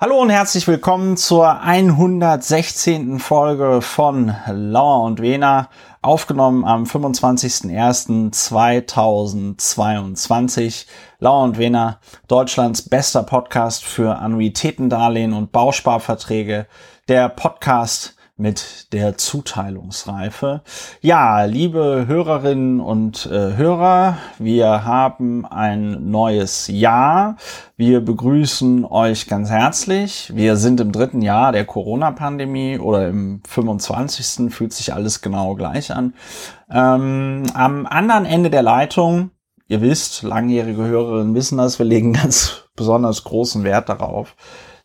Hallo und herzlich willkommen zur 116. Folge von Lauer und Wena, aufgenommen am 25.01.2022. Lauer und Wena, Deutschlands bester Podcast für Annuitätendarlehen und Bausparverträge. Der Podcast mit der Zuteilungsreife. Ja, liebe Hörerinnen und äh, Hörer, wir haben ein neues Jahr. Wir begrüßen euch ganz herzlich. Wir sind im dritten Jahr der Corona-Pandemie oder im 25. fühlt sich alles genau gleich an. Ähm, am anderen Ende der Leitung, ihr wisst, langjährige Hörerinnen wissen das, wir legen ganz besonders großen Wert darauf,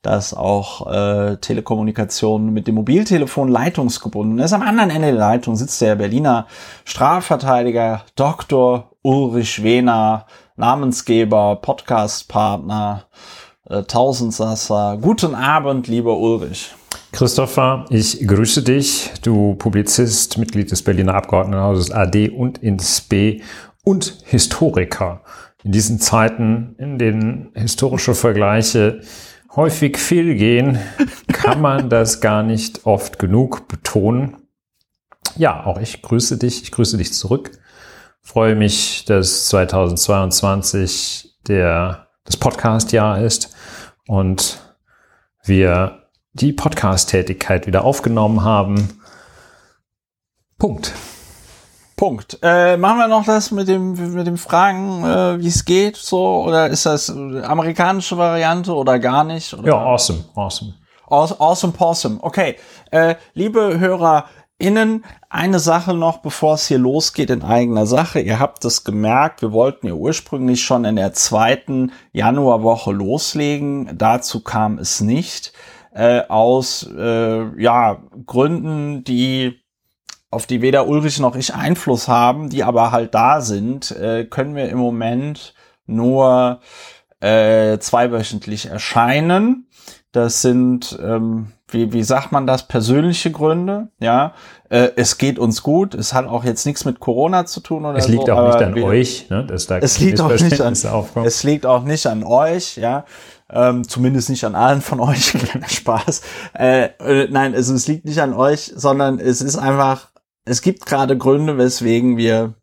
dass auch äh, Telekommunikation mit dem Mobiltelefon leitungsgebunden ist. Am anderen Ende der Leitung sitzt der Berliner Strafverteidiger Dr. Ulrich Wehner, Namensgeber, Podcastpartner, äh, Tausendsasser. Guten Abend, lieber Ulrich. Christopher, ich grüße dich, du Publizist, Mitglied des Berliner Abgeordnetenhauses AD und ins B und Historiker. In diesen Zeiten, in denen historische Vergleiche häufig fehlgehen, kann man das gar nicht oft genug betonen. Ja, auch ich grüße dich, ich grüße dich zurück. Freue mich, dass 2022 der, das Podcast-Jahr ist und wir die Podcast-Tätigkeit wieder aufgenommen haben. Punkt. Punkt. Äh, machen wir noch das mit dem mit dem Fragen, äh, wie es geht, so oder ist das amerikanische Variante oder gar nicht? Oder? Ja, awesome, awesome. Awesome, awesome. Okay, äh, liebe HörerInnen, eine Sache noch, bevor es hier losgeht in eigener Sache. Ihr habt es gemerkt, wir wollten ja ursprünglich schon in der zweiten Januarwoche loslegen. Dazu kam es nicht. Äh, aus äh, ja Gründen, die auf die weder Ulrich noch ich Einfluss haben, die aber halt da sind, äh, können wir im Moment nur äh, zweiwöchentlich erscheinen. Das sind, ähm, wie, wie sagt man das, persönliche Gründe. Ja, äh, es geht uns gut. Es hat auch jetzt nichts mit Corona zu tun oder Es liegt so, auch nicht an wir, euch, ne? dass da es liegt auch nicht an, aufkommt. Es liegt auch nicht an euch, ja. Ähm, zumindest nicht an allen von euch, kleiner Spaß. Äh, äh, nein, also es liegt nicht an euch, sondern es ist einfach es gibt gerade Gründe, weswegen wir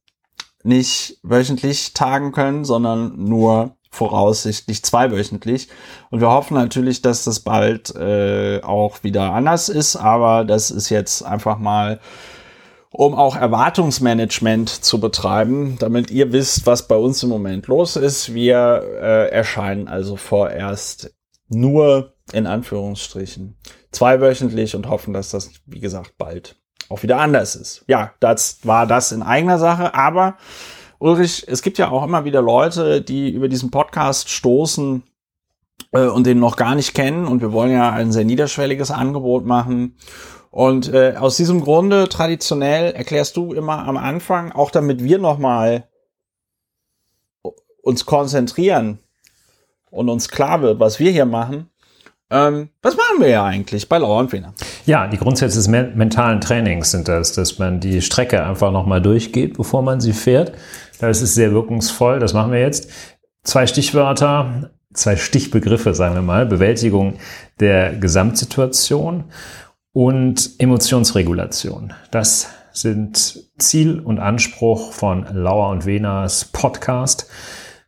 nicht wöchentlich tagen können, sondern nur voraussichtlich zweiwöchentlich. Und wir hoffen natürlich, dass das bald äh, auch wieder anders ist, aber das ist jetzt einfach mal, um auch Erwartungsmanagement zu betreiben, damit ihr wisst, was bei uns im Moment los ist. Wir äh, erscheinen also vorerst nur in Anführungsstrichen zweiwöchentlich und hoffen, dass das, wie gesagt, bald auch wieder anders ist. Ja, das war das in eigener Sache, aber Ulrich, es gibt ja auch immer wieder Leute, die über diesen Podcast stoßen äh, und den noch gar nicht kennen und wir wollen ja ein sehr niederschwelliges Angebot machen. Und äh, aus diesem Grunde traditionell erklärst du immer am Anfang, auch damit wir nochmal uns konzentrieren und uns klar wird, was wir hier machen, ähm, was machen wir ja eigentlich bei Lauer und Wiener? Ja, die Grundsätze des mentalen Trainings sind das, dass man die Strecke einfach nochmal durchgeht, bevor man sie fährt. Das ist sehr wirkungsvoll, das machen wir jetzt. Zwei Stichwörter, zwei Stichbegriffe, sagen wir mal. Bewältigung der Gesamtsituation und Emotionsregulation. Das sind Ziel und Anspruch von Lauer und Wenas Podcast.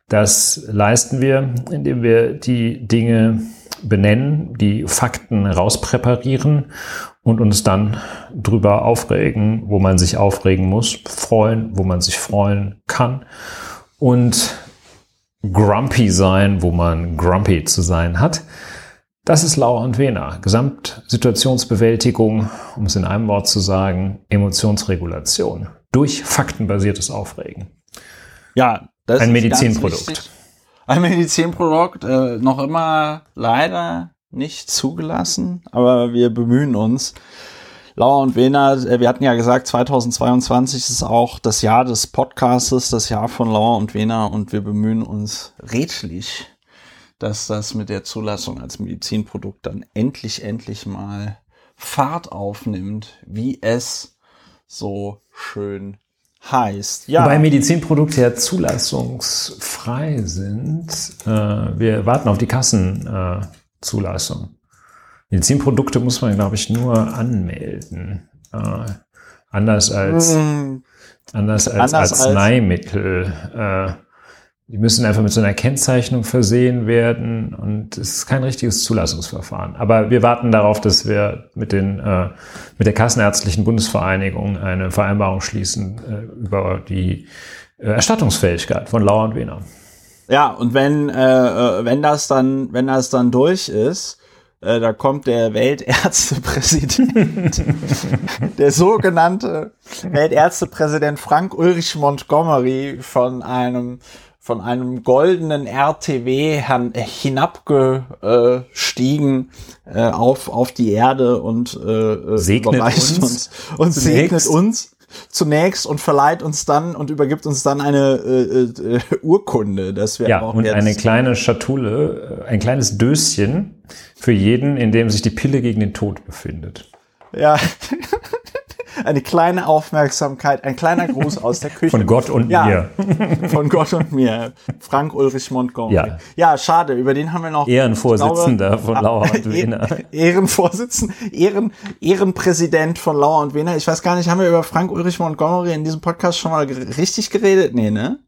Das leisten wir, indem wir die Dinge benennen, die Fakten rauspräparieren und uns dann drüber aufregen, wo man sich aufregen muss, freuen, wo man sich freuen kann und grumpy sein, wo man grumpy zu sein hat. Das ist Lauer und Wena. Gesamtsituationsbewältigung, um es in einem Wort zu sagen, Emotionsregulation durch faktenbasiertes Aufregen. Ja, das ein Medizinprodukt ein Medizinprodukt, äh, noch immer leider nicht zugelassen, aber wir bemühen uns. Lauer und Wena, äh, wir hatten ja gesagt, 2022 ist auch das Jahr des Podcastes, das Jahr von Lauer und Wena und wir bemühen uns redlich, dass das mit der Zulassung als Medizinprodukt dann endlich, endlich mal Fahrt aufnimmt, wie es so schön heißt. Ja. Wobei Medizinprodukte ja zulassungsfrei sind. Äh, wir warten auf die Kassenbehörden Zulassung. Medizinprodukte muss man, glaube ich, nur anmelden. Äh, anders als, mm. anders als anders Arzneimittel. Als äh, die müssen einfach mit so einer Kennzeichnung versehen werden und es ist kein richtiges Zulassungsverfahren. Aber wir warten darauf, dass wir mit, den, äh, mit der Kassenärztlichen Bundesvereinigung eine Vereinbarung schließen äh, über die äh, Erstattungsfähigkeit von Lauer und Wehner. Ja, und wenn, äh, äh, wenn das dann, wenn das dann durch ist, äh, da kommt der Weltärztepräsident, der sogenannte Weltärztepräsident Frank Ulrich Montgomery von einem von einem goldenen RTW hinabgestiegen äh, auf auf die Erde und äh, äh segnet uns, uns und segnet uns zunächst und verleiht uns dann und übergibt uns dann eine äh, äh, Urkunde, dass wir ja, auch und eine kleine Schatulle, äh, ein kleines Döschen für jeden, in dem sich die Pille gegen den Tod befindet. Ja. Eine kleine Aufmerksamkeit, ein kleiner Gruß aus der Küche. Von Gott und ja, mir. Von Gott und mir. Frank Ulrich Montgomery. Ja. ja, schade, über den haben wir noch. Ehrenvorsitzender glaube, von Lauer und Wiener. Ehrenvorsitzender, Ehren, Ehrenpräsident von Lauer und Wiener. Ich weiß gar nicht, haben wir über Frank Ulrich Montgomery in diesem Podcast schon mal richtig geredet? Nee, ne?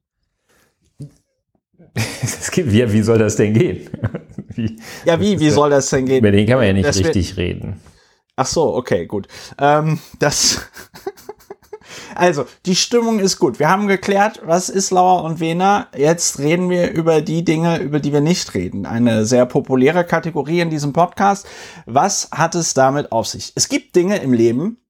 wie, wie soll das denn gehen? Wie, ja, wie, wie soll das denn gehen? Über den kann man ja nicht richtig reden. Ach so, okay, gut. Ähm, das. also, die Stimmung ist gut. Wir haben geklärt, was ist Lauer und Wena. Jetzt reden wir über die Dinge, über die wir nicht reden. Eine sehr populäre Kategorie in diesem Podcast. Was hat es damit auf sich? Es gibt Dinge im Leben,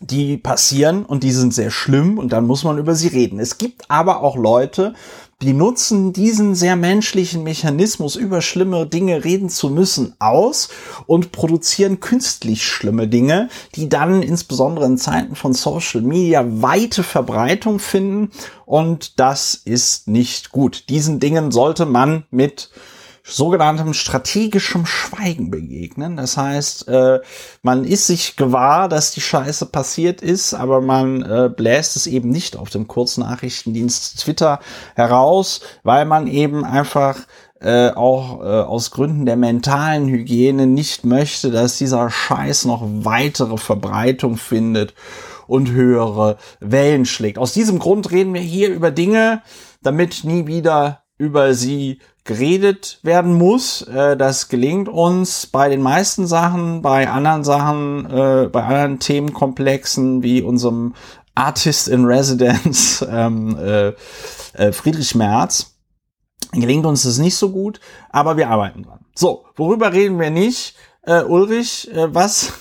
die passieren und die sind sehr schlimm und dann muss man über sie reden. Es gibt aber auch Leute, die nutzen diesen sehr menschlichen Mechanismus, über schlimme Dinge reden zu müssen, aus und produzieren künstlich schlimme Dinge, die dann insbesondere in Zeiten von Social Media weite Verbreitung finden. Und das ist nicht gut. Diesen Dingen sollte man mit sogenanntem strategischem Schweigen begegnen. Das heißt, äh, man ist sich gewahr, dass die Scheiße passiert ist, aber man äh, bläst es eben nicht auf dem Kurznachrichtendienst Twitter heraus, weil man eben einfach äh, auch äh, aus Gründen der mentalen Hygiene nicht möchte, dass dieser Scheiß noch weitere Verbreitung findet und höhere Wellen schlägt. Aus diesem Grund reden wir hier über Dinge, damit nie wieder über sie geredet werden muss. Äh, das gelingt uns bei den meisten Sachen, bei anderen Sachen, äh, bei anderen Themenkomplexen wie unserem Artist in Residence ähm, äh, äh, Friedrich Merz. Gelingt uns das nicht so gut, aber wir arbeiten dran. So, worüber reden wir nicht? Äh, Ulrich, äh, was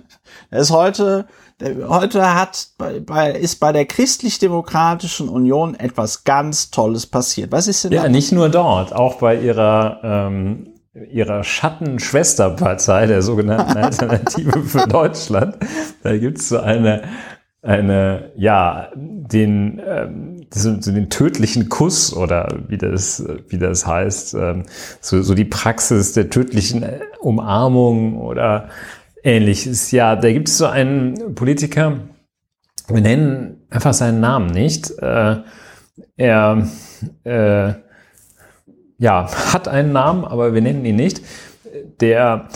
ist heute Heute hat bei, bei, ist bei der Christlich-Demokratischen Union etwas ganz Tolles passiert. Was ist denn Ja, nicht nur dort, auch bei ihrer ähm, ihrer Schattenschwesterpartei, der sogenannten Alternative für Deutschland. Da gibt's so eine, eine, ja, den, ähm, so, so den tödlichen Kuss oder wie das, wie das heißt, ähm, so, so die Praxis der tödlichen Umarmung oder Ähnliches, ja. Da gibt es so einen Politiker, wir nennen einfach seinen Namen nicht. Äh, er äh, ja, hat einen Namen, aber wir nennen ihn nicht. Der,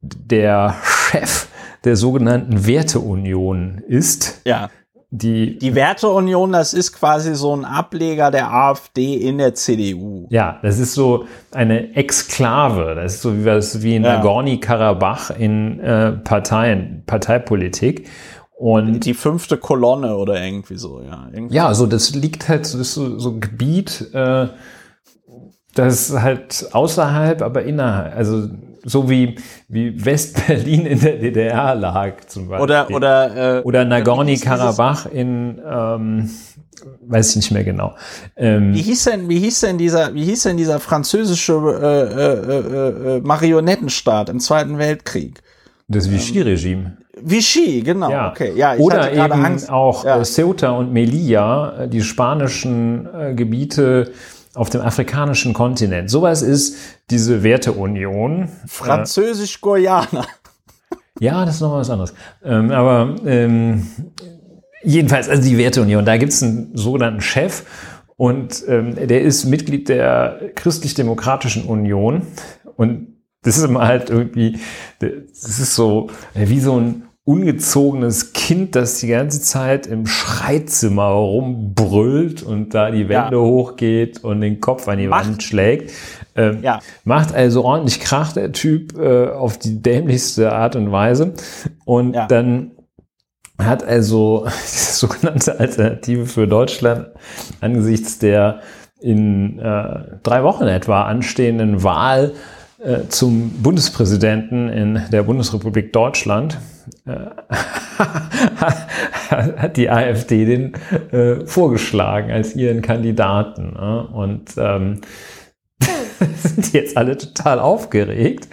der Chef der sogenannten Werteunion ist. Ja. Die, die Werteunion, das ist quasi so ein Ableger der AfD in der CDU. Ja, das ist so eine Exklave. Das ist so wie, was, wie in ja. Nagorny-Karabach in äh, Parteien, Parteipolitik. Und die fünfte Kolonne oder irgendwie so, ja. Irgendwie. Ja, also das liegt halt, das ist so, so ein Gebiet, äh, das ist halt außerhalb, aber innerhalb. Also so wie, wie West-Berlin in der DDR lag zum Beispiel. Oder, oder, äh, oder Nagorny-Karabach in, ähm, weiß ich nicht mehr genau. Ähm, wie hieß denn, wie hieß denn dieser, wie hieß denn dieser französische äh, äh, äh, äh Marionettenstaat im Zweiten Weltkrieg? Das Vichy-Regime. Vichy, genau. Ja. Okay. Ja, ich Oder eben Angst. auch ja. Äh, Ceuta und Melilla, die spanischen äh, Gebiete auf dem afrikanischen Kontinent. Sowas ist diese Werteunion. Französisch-Guyana. Ja, das ist noch was anderes. Ähm, aber ähm, jedenfalls, also die Werteunion, da gibt es einen sogenannten Chef und ähm, der ist Mitglied der Christlich-Demokratischen Union und Das ist immer halt irgendwie, das ist so wie so ein ungezogenes Kind, das die ganze Zeit im Schreizimmer rumbrüllt und da die Wände ja. hochgeht und den Kopf an die macht, Wand schlägt. Ähm, ja. Macht also ordentlich Krach, der Typ, äh, auf die dämlichste Art und Weise. Und ja. dann hat also die sogenannte Alternative für Deutschland angesichts der in äh, drei Wochen etwa anstehenden Wahl äh, zum Bundespräsidenten in der Bundesrepublik Deutschland hat die AfD den äh, vorgeschlagen als ihren Kandidaten. Ne? Und ähm, sind jetzt alle total aufgeregt.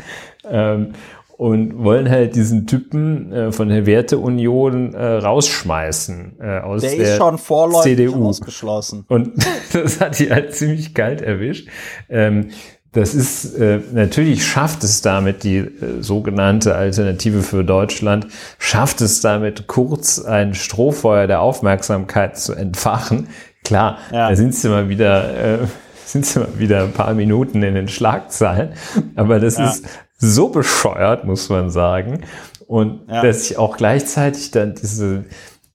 Ähm, und wollen halt diesen Typen äh, von der Werteunion äh, rausschmeißen äh, aus der, der ist schon vorläufig CDU. ausgeschlossen. Und das hat die halt ziemlich kalt erwischt. Ähm, das ist äh, natürlich schafft es damit die äh, sogenannte Alternative für Deutschland schafft es damit kurz ein Strohfeuer der Aufmerksamkeit zu entfachen. Klar, ja. da sind sie mal wieder äh, sind sie mal wieder ein paar Minuten in den Schlagzeilen, aber das ja. ist so bescheuert, muss man sagen. Und ja. dass ich auch gleichzeitig dann diese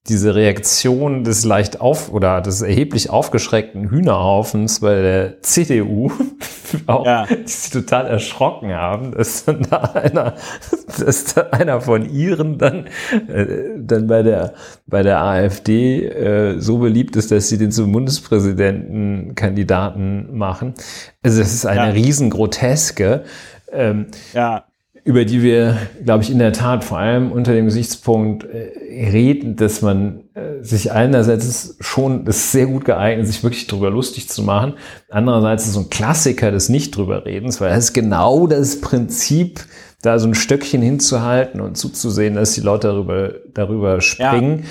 diese Reaktion des leicht auf oder des erheblich aufgeschreckten Hühnerhaufens bei der CDU, auch, ja. die sich total erschrocken haben, dass dann da einer, dass da einer von ihren dann, äh, dann bei der, bei der AfD äh, so beliebt ist, dass sie den zum Bundespräsidentenkandidaten machen. Also das ist eine ja. riesengroteske. Ähm, ja über die wir, glaube ich, in der Tat vor allem unter dem Gesichtspunkt äh, reden, dass man äh, sich einerseits schon, das ist sehr gut geeignet, sich wirklich drüber lustig zu machen. Andererseits ist so ein Klassiker des Nicht drüber redens, weil das ist genau das Prinzip, da so ein Stöckchen hinzuhalten und zuzusehen, dass die Leute darüber, darüber springen.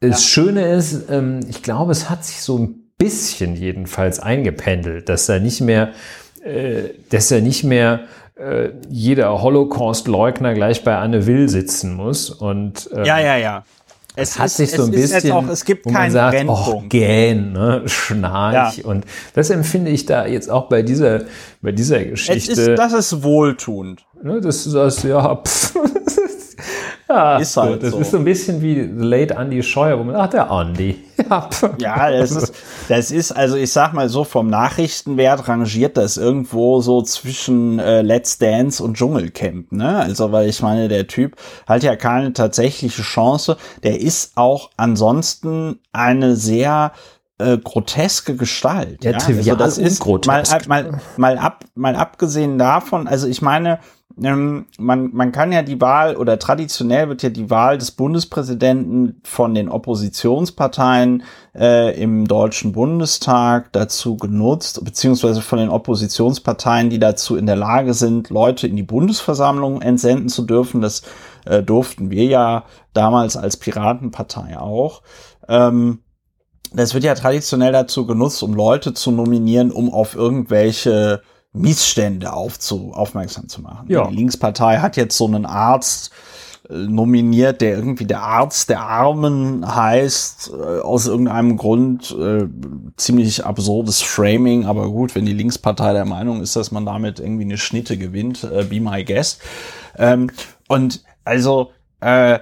Ja. Das ja. Schöne ist, ähm, ich glaube, es hat sich so ein bisschen jedenfalls eingependelt, dass er nicht mehr, äh, dass er nicht mehr äh, jeder Holocaust-Leugner gleich bei Anne Will sitzen muss. Und, ähm, ja, ja, ja. Es, es hat ist, sich so ein bisschen, auch, es gibt wo man sagt, oh, gähn, ne, schnarch. Ja. Und das empfinde ich da jetzt auch bei dieser, bei dieser Geschichte. Es ist, das ist wohltuend. Ne, das ist ja, pff. Ja, ist halt das so. ist so ein bisschen wie Late Andy Scheuer, wo man sagt, der Andy. Ja, ja das, ist, das ist, also ich sag mal so, vom Nachrichtenwert rangiert das irgendwo so zwischen äh, Let's Dance und Dschungelcamp, ne? Also, weil ich meine, der Typ hat ja keine tatsächliche Chance. Der ist auch ansonsten eine sehr äh, groteske Gestalt. Ja, ja? trivial also das ist grotesk. Mal, mal, mal, ab, mal abgesehen davon, also ich meine, ähm, man, man kann ja die Wahl oder traditionell wird ja die Wahl des Bundespräsidenten von den Oppositionsparteien äh, im Deutschen Bundestag dazu genutzt, beziehungsweise von den Oppositionsparteien, die dazu in der Lage sind, Leute in die Bundesversammlung entsenden zu dürfen. Das äh, durften wir ja damals als Piratenpartei auch. Ähm, das wird ja traditionell dazu genutzt, um Leute zu nominieren, um auf irgendwelche Missstände aufzu, aufmerksam zu machen. Ja. Die Linkspartei hat jetzt so einen Arzt äh, nominiert, der irgendwie der Arzt der Armen heißt, äh, aus irgendeinem Grund äh, ziemlich absurdes Framing, aber gut, wenn die Linkspartei der Meinung ist, dass man damit irgendwie eine Schnitte gewinnt, äh, be my guest. Ähm, und also äh,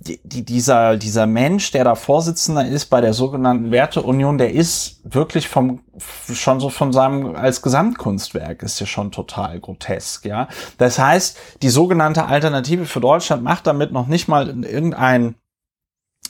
die, die, dieser, dieser Mensch, der da Vorsitzender ist bei der sogenannten Werteunion, der ist wirklich vom, schon so von seinem, als Gesamtkunstwerk ist ja schon total grotesk, ja. Das heißt, die sogenannte Alternative für Deutschland macht damit noch nicht mal irgendein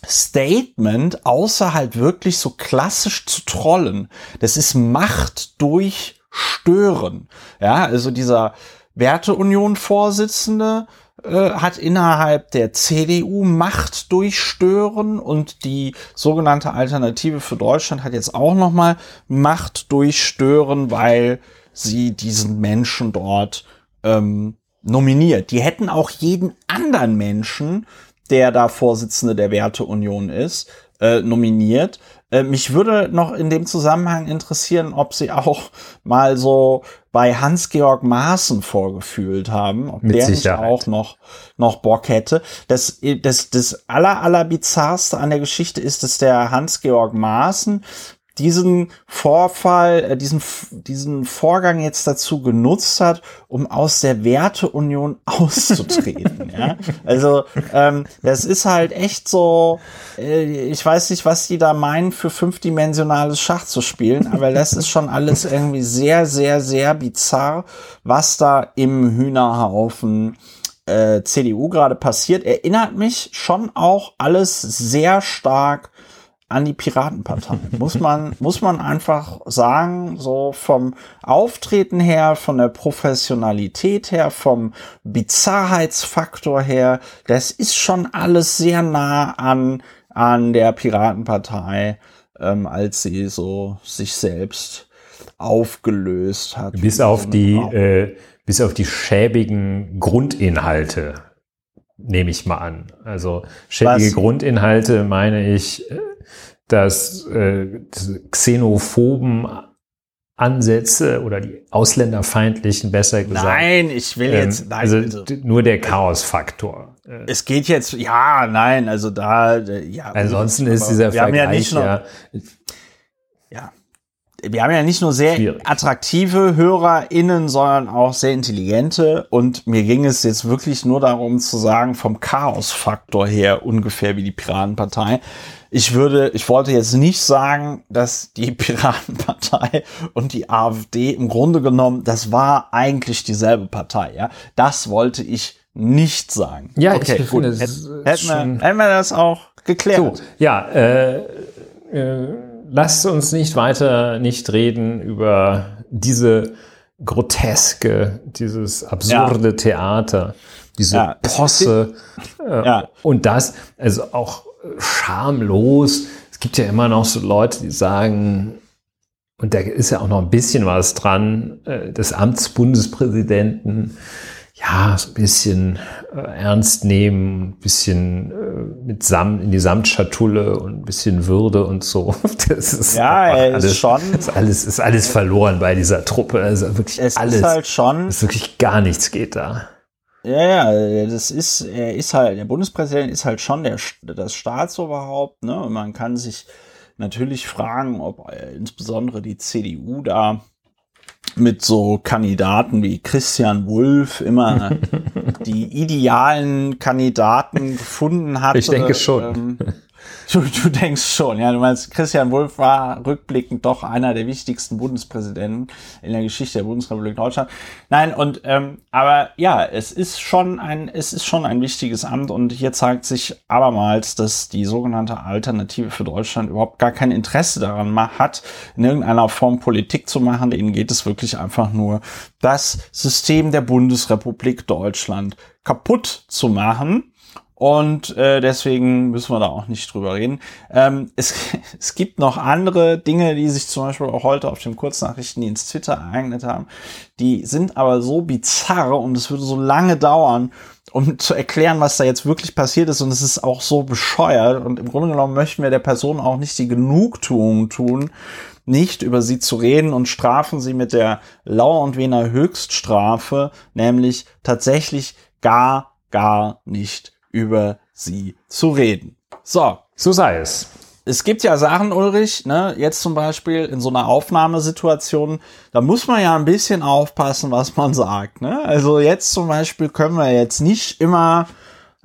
Statement, außer halt wirklich so klassisch zu trollen. Das ist Macht durch Stören. Ja, also dieser Werteunion-Vorsitzende, äh, hat innerhalb der CDU Macht durchstören und die sogenannte Alternative für Deutschland hat jetzt auch nochmal Macht durchstören, weil sie diesen Menschen dort ähm, nominiert. Die hätten auch jeden anderen Menschen, der da Vorsitzende der Werteunion ist, äh, nominiert. Äh, mich würde noch in dem Zusammenhang interessieren, ob sie auch mal so bei Hans-Georg Maaßen vorgefühlt haben, ob Mit der Sicherheit. nicht auch noch, noch Bock hätte. Das, das, das aller, aller bizarrste an der Geschichte ist, dass der Hans-Georg Maaßen diesen Vorfall, äh, diesen, diesen Vorgang jetzt dazu genutzt hat, um aus der Werteunion auszutreten. ja? Also ähm, das ist halt echt so, äh, ich weiß nicht, was die da meinen, für fünfdimensionales Schach zu spielen, aber das ist schon alles irgendwie sehr, sehr, sehr bizarr, was da im Hühnerhaufen äh, CDU gerade passiert. Erinnert mich schon auch alles sehr stark an die Piratenpartei. muss man, muss man einfach sagen, so vom Auftreten her, von der Professionalität her, vom Bizarrheitsfaktor her, das ist schon alles sehr nah an, an der Piratenpartei, ähm, als sie so sich selbst aufgelöst hat. Bis auf die, äh, bis auf die schäbigen Grundinhalte, nehme ich mal an. Also schäbige Was? Grundinhalte meine ich, äh, dass äh, xenophoben Ansätze oder die ausländerfeindlichen, besser gesagt. Nein, ich will jetzt, ähm, nein, also, also nur der Chaosfaktor. Äh. Es geht jetzt, ja, nein, also da, ja. Ansonsten ist dieser Vergleich ja, nicht nur, ja, ja, wir haben ja nicht nur sehr Schwierig. attraktive HörerInnen, sondern auch sehr intelligente. Und mir ging es jetzt wirklich nur darum zu sagen, vom Chaosfaktor her ungefähr wie die Piratenpartei ich würde, ich wollte jetzt nicht sagen, dass die Piratenpartei und die AfD im Grunde genommen, das war eigentlich dieselbe Partei, ja. Das wollte ich nicht sagen. Ja, okay, ich gut. Hätten, wir, hätten wir das auch geklärt. So, ja, äh, äh, lasst uns nicht weiter nicht reden über diese groteske, dieses absurde ja. Theater, diese ja, Posse äh, ja. und das, also auch schamlos. Es gibt ja immer noch so Leute, die sagen, und da ist ja auch noch ein bisschen was dran, äh, des Amtsbundespräsidenten, ja, so ein bisschen äh, ernst nehmen, ein bisschen äh, mit Samt, in die Samtschatulle und ein bisschen Würde und so. Das ist ja, er alles, ist schon. Ist alles, ist alles verloren bei dieser Truppe. Also wirklich es alles. Ist halt schon. Ist wirklich gar nichts geht da. Ja, ja, das ist, er ist halt, der Bundespräsident ist halt schon der, das Staatsoberhaupt, ne? Und man kann sich natürlich fragen, ob äh, insbesondere die CDU da mit so Kandidaten wie Christian Wulff immer die idealen Kandidaten gefunden hat. Ich denke schon. Ähm, Du, du denkst schon, ja. Du meinst, Christian Wulff war rückblickend doch einer der wichtigsten Bundespräsidenten in der Geschichte der Bundesrepublik Deutschland. Nein, und ähm, aber ja, es ist schon ein, es ist schon ein wichtiges Amt und hier zeigt sich abermals, dass die sogenannte Alternative für Deutschland überhaupt gar kein Interesse daran hat, in irgendeiner Form Politik zu machen. Denen geht es wirklich einfach nur, das System der Bundesrepublik Deutschland kaputt zu machen und äh, deswegen müssen wir da auch nicht drüber reden. Ähm, es, es gibt noch andere Dinge, die sich zum Beispiel auch heute auf dem Kurznachrichtendienst Twitter ereignet haben. Die sind aber so bizarr und es würde so lange dauern, um zu erklären, was da jetzt wirklich passiert ist. Und es ist auch so bescheuert. Und im Grunde genommen möchten wir der Person auch nicht die Genugtuung tun, nicht über sie zu reden und strafen sie mit der Lauer und Wener Höchststrafe, nämlich tatsächlich gar, gar nicht über sie zu reden. So. So sei es. Es gibt ja Sachen, Ulrich, ne, jetzt zum Beispiel in so einer Aufnahmesituation, da muss man ja ein bisschen aufpassen, was man sagt, ne? Also jetzt zum Beispiel können wir jetzt nicht immer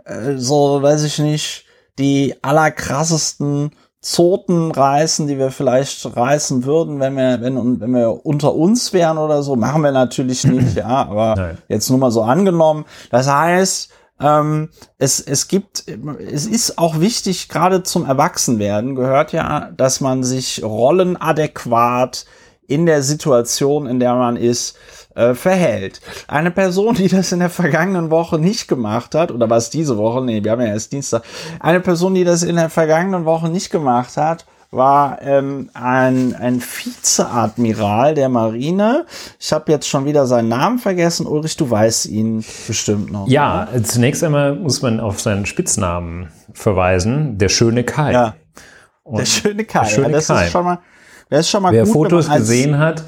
äh, so, weiß ich nicht, die allerkrassesten Zoten reißen, die wir vielleicht reißen würden, wenn wir, wenn, wenn wir unter uns wären oder so. Machen wir natürlich nicht, ja, aber Nein. jetzt nur mal so angenommen. Das heißt, ähm, es, es gibt, es ist auch wichtig, gerade zum Erwachsenwerden gehört ja, dass man sich rollenadäquat in der Situation, in der man ist, äh, verhält. Eine Person, die das in der vergangenen Woche nicht gemacht hat, oder was diese Woche, nee, wir haben ja erst Dienstag, eine Person, die das in der vergangenen Woche nicht gemacht hat, war ähm, ein, ein Vizeadmiral der Marine. Ich habe jetzt schon wieder seinen Namen vergessen. Ulrich, du weißt ihn bestimmt noch. Ja, oder? zunächst einmal muss man auf seinen Spitznamen verweisen, der schöne Kai. Ja, Und der schöne Kai. Der schöne ja, das Kai. ist schon mal, das ist schon mal Wer gut, Fotos gesehen hat,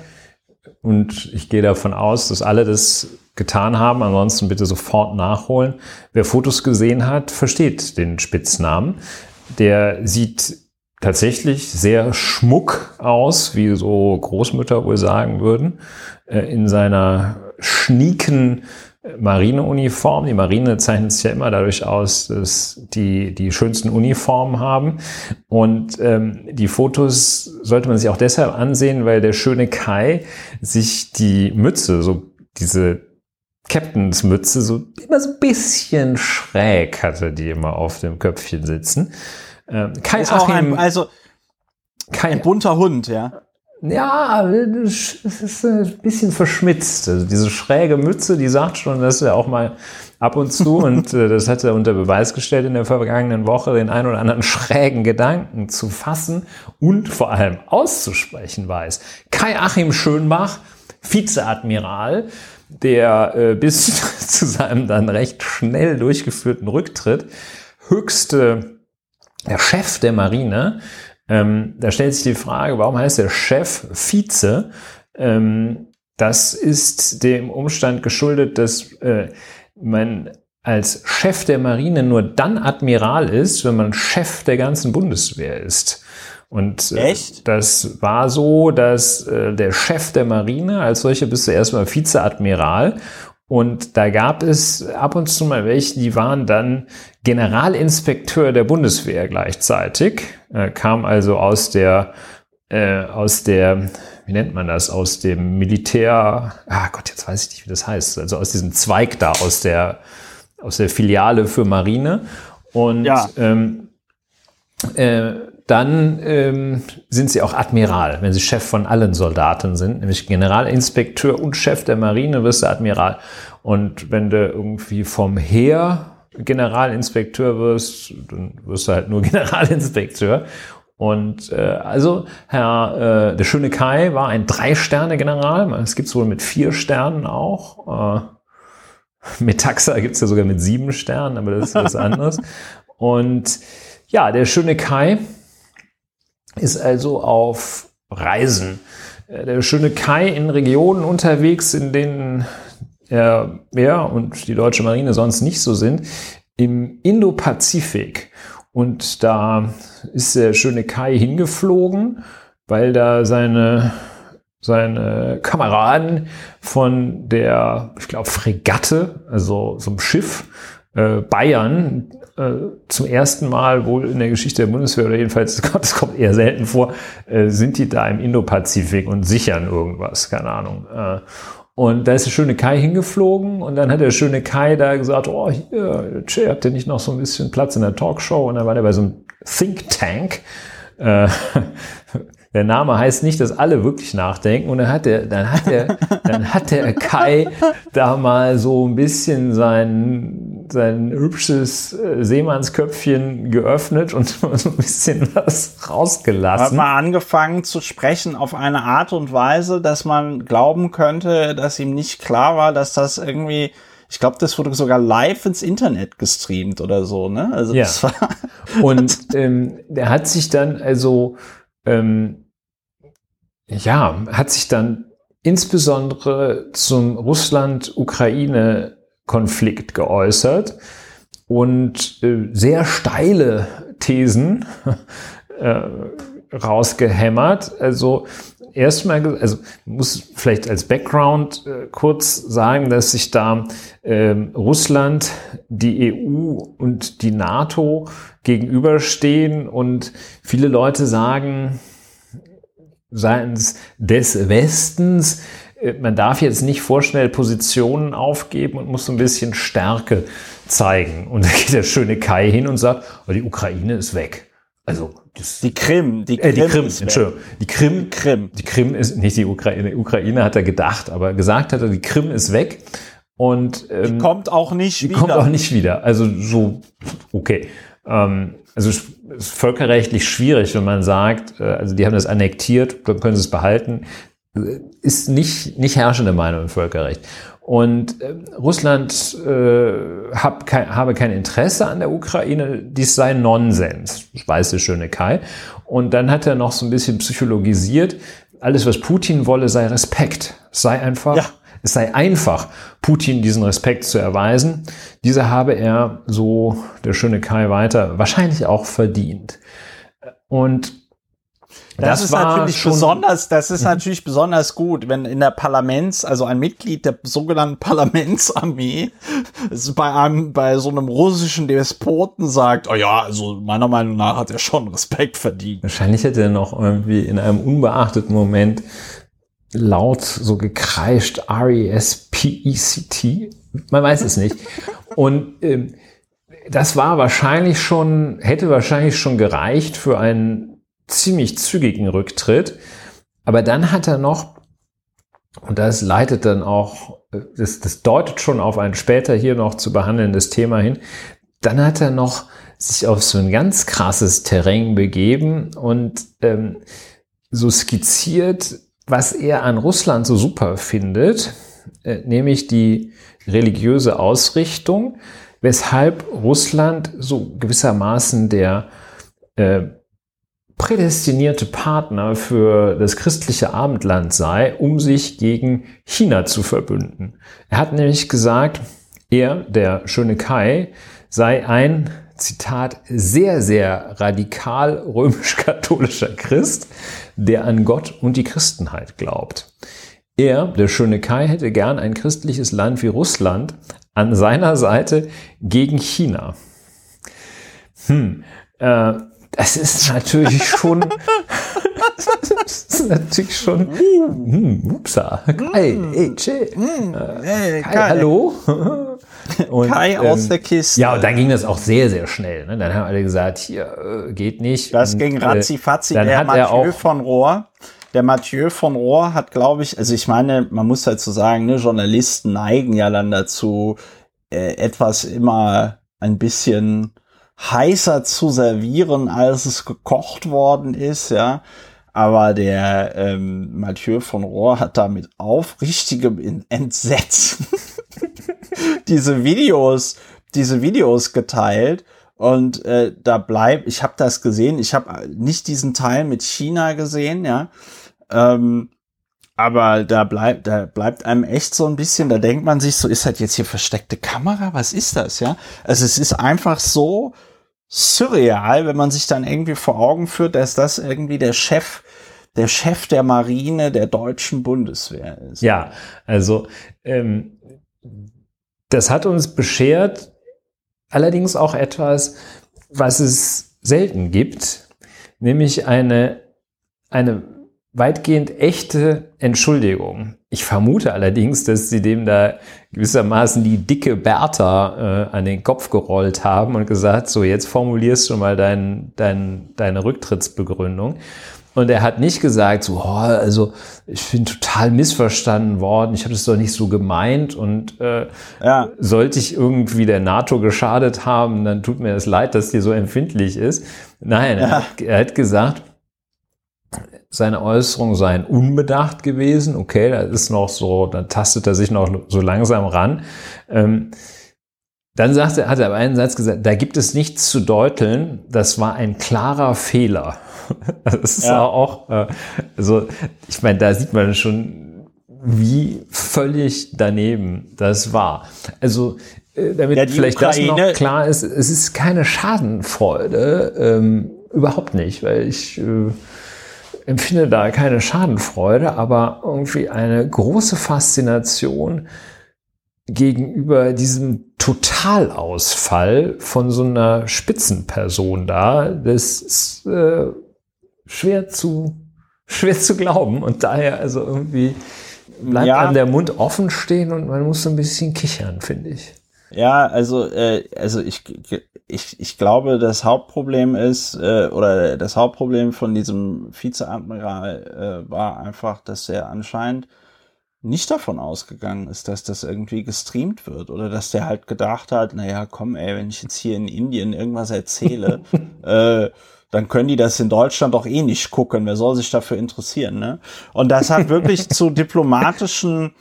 und ich gehe davon aus, dass alle das getan haben, ansonsten bitte sofort nachholen. Wer Fotos gesehen hat, versteht den Spitznamen. Der sieht tatsächlich sehr schmuck aus, wie so Großmütter wohl sagen würden, äh, in seiner schnieken Marineuniform. Die Marine zeichnet sich ja immer dadurch aus, dass die die schönsten Uniformen haben. Und ähm, die Fotos sollte man sich auch deshalb ansehen, weil der schöne Kai sich die Mütze, so diese Captains Mütze, so immer so ein bisschen schräg hatte, die immer auf dem Köpfchen sitzen. Ähm, Kai ist Achim, ein, also kein bunter Hund, ja. Ja, es ist ein bisschen verschmitzt. Also diese schräge Mütze, die sagt schon, dass er auch mal ab und zu, und äh, das hat er unter Beweis gestellt in der vergangenen Woche, den ein oder anderen schrägen Gedanken zu fassen und vor allem auszusprechen weiß. Kai Achim Schönbach, Vizeadmiral, der äh, bis zu seinem dann recht schnell durchgeführten Rücktritt höchste, der Chef der Marine, ähm, da stellt sich die Frage, warum heißt der Chef Vize? Ähm, das ist dem Umstand geschuldet, dass äh, man als Chef der Marine nur dann Admiral ist, wenn man Chef der ganzen Bundeswehr ist. Und äh, das war so, dass äh, der Chef der Marine, als solcher bist du erstmal Vizeadmiral und da gab es ab und zu mal welche, die waren dann Generalinspekteur der Bundeswehr gleichzeitig, äh, kam also aus der, äh, aus der, wie nennt man das, aus dem Militär, ah Gott, jetzt weiß ich nicht, wie das heißt, also aus diesem Zweig da, aus der, aus der Filiale für Marine. Und ja. ähm, äh, dann ähm, sind sie auch Admiral, wenn sie Chef von allen Soldaten sind, nämlich Generalinspekteur und Chef der Marine wirst du Admiral. Und wenn du irgendwie vom Heer Generalinspekteur wirst, dann wirst du halt nur Generalinspekteur. Und äh, also Herr äh, der schöne Kai war ein Drei-Sterne-General. Es gibt es wohl mit vier Sternen auch. Äh, Metaxa gibt es ja sogar mit sieben Sternen, aber das ist was anderes. Und ja, der schöne Kai ist also auf Reisen. Äh, der schöne Kai in Regionen unterwegs, in denen er, er und die deutsche Marine sonst nicht so sind, im Indo-Pazifik. Und da ist der schöne Kai hingeflogen, weil da seine, seine Kameraden von der, ich glaube, Fregatte, also so einem Schiff, äh, Bayern äh, zum ersten Mal wohl in der Geschichte der Bundeswehr oder jedenfalls, das kommt eher selten vor, äh, sind die da im Indopazifik und sichern irgendwas, keine Ahnung. Äh, und da ist der schöne Kai hingeflogen und dann hat der schöne Kai da gesagt, oh, hier, Che, habt ihr nicht noch so ein bisschen Platz in der Talkshow? Und dann war der bei so einem Think Tank. Äh, der Name heißt nicht, dass alle wirklich nachdenken. Und dann hat der, dann hat der, dann hat der Kai da mal so ein bisschen sein, sein hübsches äh, Seemannsköpfchen geöffnet und so ein bisschen was rausgelassen. Hat mal angefangen zu sprechen auf eine Art und Weise, dass man glauben könnte, dass ihm nicht klar war, dass das irgendwie ich glaube, das wurde sogar live ins Internet gestreamt oder so, ne? Also ja. das war und ähm, der hat sich dann also ähm, ja, hat sich dann insbesondere zum Russland-Ukraine-Konflikt geäußert und äh, sehr steile Thesen äh, rausgehämmert. Also erstmal, also muss vielleicht als Background äh, kurz sagen, dass sich da äh, Russland, die EU und die NATO gegenüberstehen und viele Leute sagen, seitens des Westens, man darf jetzt nicht vorschnell Positionen aufgeben und muss so ein bisschen Stärke zeigen. Und da geht der schöne Kai hin und sagt, oh, die Ukraine ist weg. Also das, die Krim, die Krim, äh, die Krim Entschuldigung, die Krim, Krim, die Krim ist nicht die Ukraine. Die Ukraine hat er gedacht, aber gesagt hat er, die Krim ist weg und ähm, die kommt auch nicht die wieder. kommt auch nicht wieder. Also so okay. Ähm, also es ist völkerrechtlich schwierig, wenn man sagt, äh, also die haben das annektiert, dann können sie es behalten, ist nicht, nicht herrschende Meinung im Völkerrecht. Und äh, Russland äh, hab kein, habe kein Interesse an der Ukraine, dies sei Nonsens, weiß der schöne Kai. Und dann hat er noch so ein bisschen psychologisiert, alles, was Putin wolle, sei Respekt, sei einfach ja. Es sei einfach, Putin diesen Respekt zu erweisen. Dieser habe er, so der schöne Kai weiter, wahrscheinlich auch verdient. Und das, das ist natürlich besonders, das ist natürlich besonders gut, wenn in der Parlaments, also ein Mitglied der sogenannten Parlamentsarmee bei einem, bei so einem russischen Despoten sagt, oh ja, also meiner Meinung nach hat er schon Respekt verdient. Wahrscheinlich hätte er noch irgendwie in einem unbeachteten Moment laut so gekreischt R-E-S-P-E-C-T. Man weiß es nicht. Und ähm, das war wahrscheinlich schon, hätte wahrscheinlich schon gereicht für einen ziemlich zügigen Rücktritt. Aber dann hat er noch, und das leitet dann auch, das, das deutet schon auf ein später hier noch zu behandelndes Thema hin, dann hat er noch sich auf so ein ganz krasses Terrain begeben und ähm, so skizziert, was er an Russland so super findet, äh, nämlich die religiöse Ausrichtung, weshalb Russland so gewissermaßen der äh, prädestinierte Partner für das christliche Abendland sei, um sich gegen China zu verbünden. Er hat nämlich gesagt, er, der schöne Kai, sei ein, Zitat, sehr, sehr radikal römisch-katholischer Christ, der an Gott und die Christenheit glaubt. Er, der schöne Kai, hätte gern ein christliches Land wie Russland an seiner Seite gegen China. Hm, äh, das ist natürlich schon, das ist natürlich schon, hm, upsa, Kai, hm. ey, chill. Hm. Äh, Kai, Kai, hallo? Und, Kai aus ähm, der Kiste. Ja, und dann ging das auch sehr, sehr schnell. Ne? Dann haben alle gesagt, hier, äh, geht nicht. Das und, ging ratzi fatzi. Äh, der Mathieu von Rohr, der Mathieu von Rohr hat, glaube ich, also ich meine, man muss dazu sagen, ne, Journalisten neigen ja dann dazu, äh, etwas immer ein bisschen heißer zu servieren, als es gekocht worden ist, ja. Aber der ähm, Mathieu von Rohr hat da mit aufrichtigem Entsetzen diese Videos, diese Videos geteilt. Und äh, da bleibt, ich habe das gesehen, ich habe nicht diesen Teil mit China gesehen, ja. Ähm, aber da bleibt, da bleibt einem echt so ein bisschen, da denkt man sich so, ist das jetzt hier versteckte Kamera? Was ist das, ja? Also es ist einfach so surreal, wenn man sich dann irgendwie vor Augen führt, dass das irgendwie der Chef, der Chef der Marine der deutschen Bundeswehr ist. Ja, also ähm, das hat uns beschert, allerdings auch etwas, was es selten gibt, nämlich eine, eine weitgehend echte Entschuldigung. Ich vermute allerdings, dass sie dem da gewissermaßen die dicke Bertha äh, an den Kopf gerollt haben und gesagt, so jetzt formulierst du mal dein, dein, deine Rücktrittsbegründung. Und er hat nicht gesagt, so, oh, also ich bin total missverstanden worden, ich habe das doch nicht so gemeint und äh, ja. sollte ich irgendwie der NATO geschadet haben, dann tut mir das leid, dass die so empfindlich ist. Nein, ja. er, hat, er hat gesagt, seine Äußerungen seien unbedacht gewesen. Okay, das ist noch so, dann tastet er sich noch so langsam ran. Ähm, dann sagt er, hat er aber einen Satz gesagt, da gibt es nichts zu deuteln, das war ein klarer Fehler. Das ist ja. auch, äh, also ich meine, da sieht man schon, wie völlig daneben das war. Also äh, damit ja, vielleicht Ukraine. das noch klar ist, es ist keine Schadenfreude, ähm, überhaupt nicht, weil ich äh, empfinde da keine Schadenfreude, aber irgendwie eine große Faszination gegenüber diesem Totalausfall von so einer Spitzenperson da. Das ist äh, schwer zu schwer zu glauben und daher also irgendwie bleibt ja. einem der Mund offen stehen und man muss so ein bisschen kichern, finde ich. Ja, also äh, also ich ich, ich glaube, das Hauptproblem ist, äh, oder das Hauptproblem von diesem Vizeadmiral äh, war einfach, dass er anscheinend nicht davon ausgegangen ist, dass das irgendwie gestreamt wird oder dass der halt gedacht hat, naja, komm, ey, wenn ich jetzt hier in Indien irgendwas erzähle, äh, dann können die das in Deutschland doch eh nicht gucken. Wer soll sich dafür interessieren, ne? Und das hat wirklich zu diplomatischen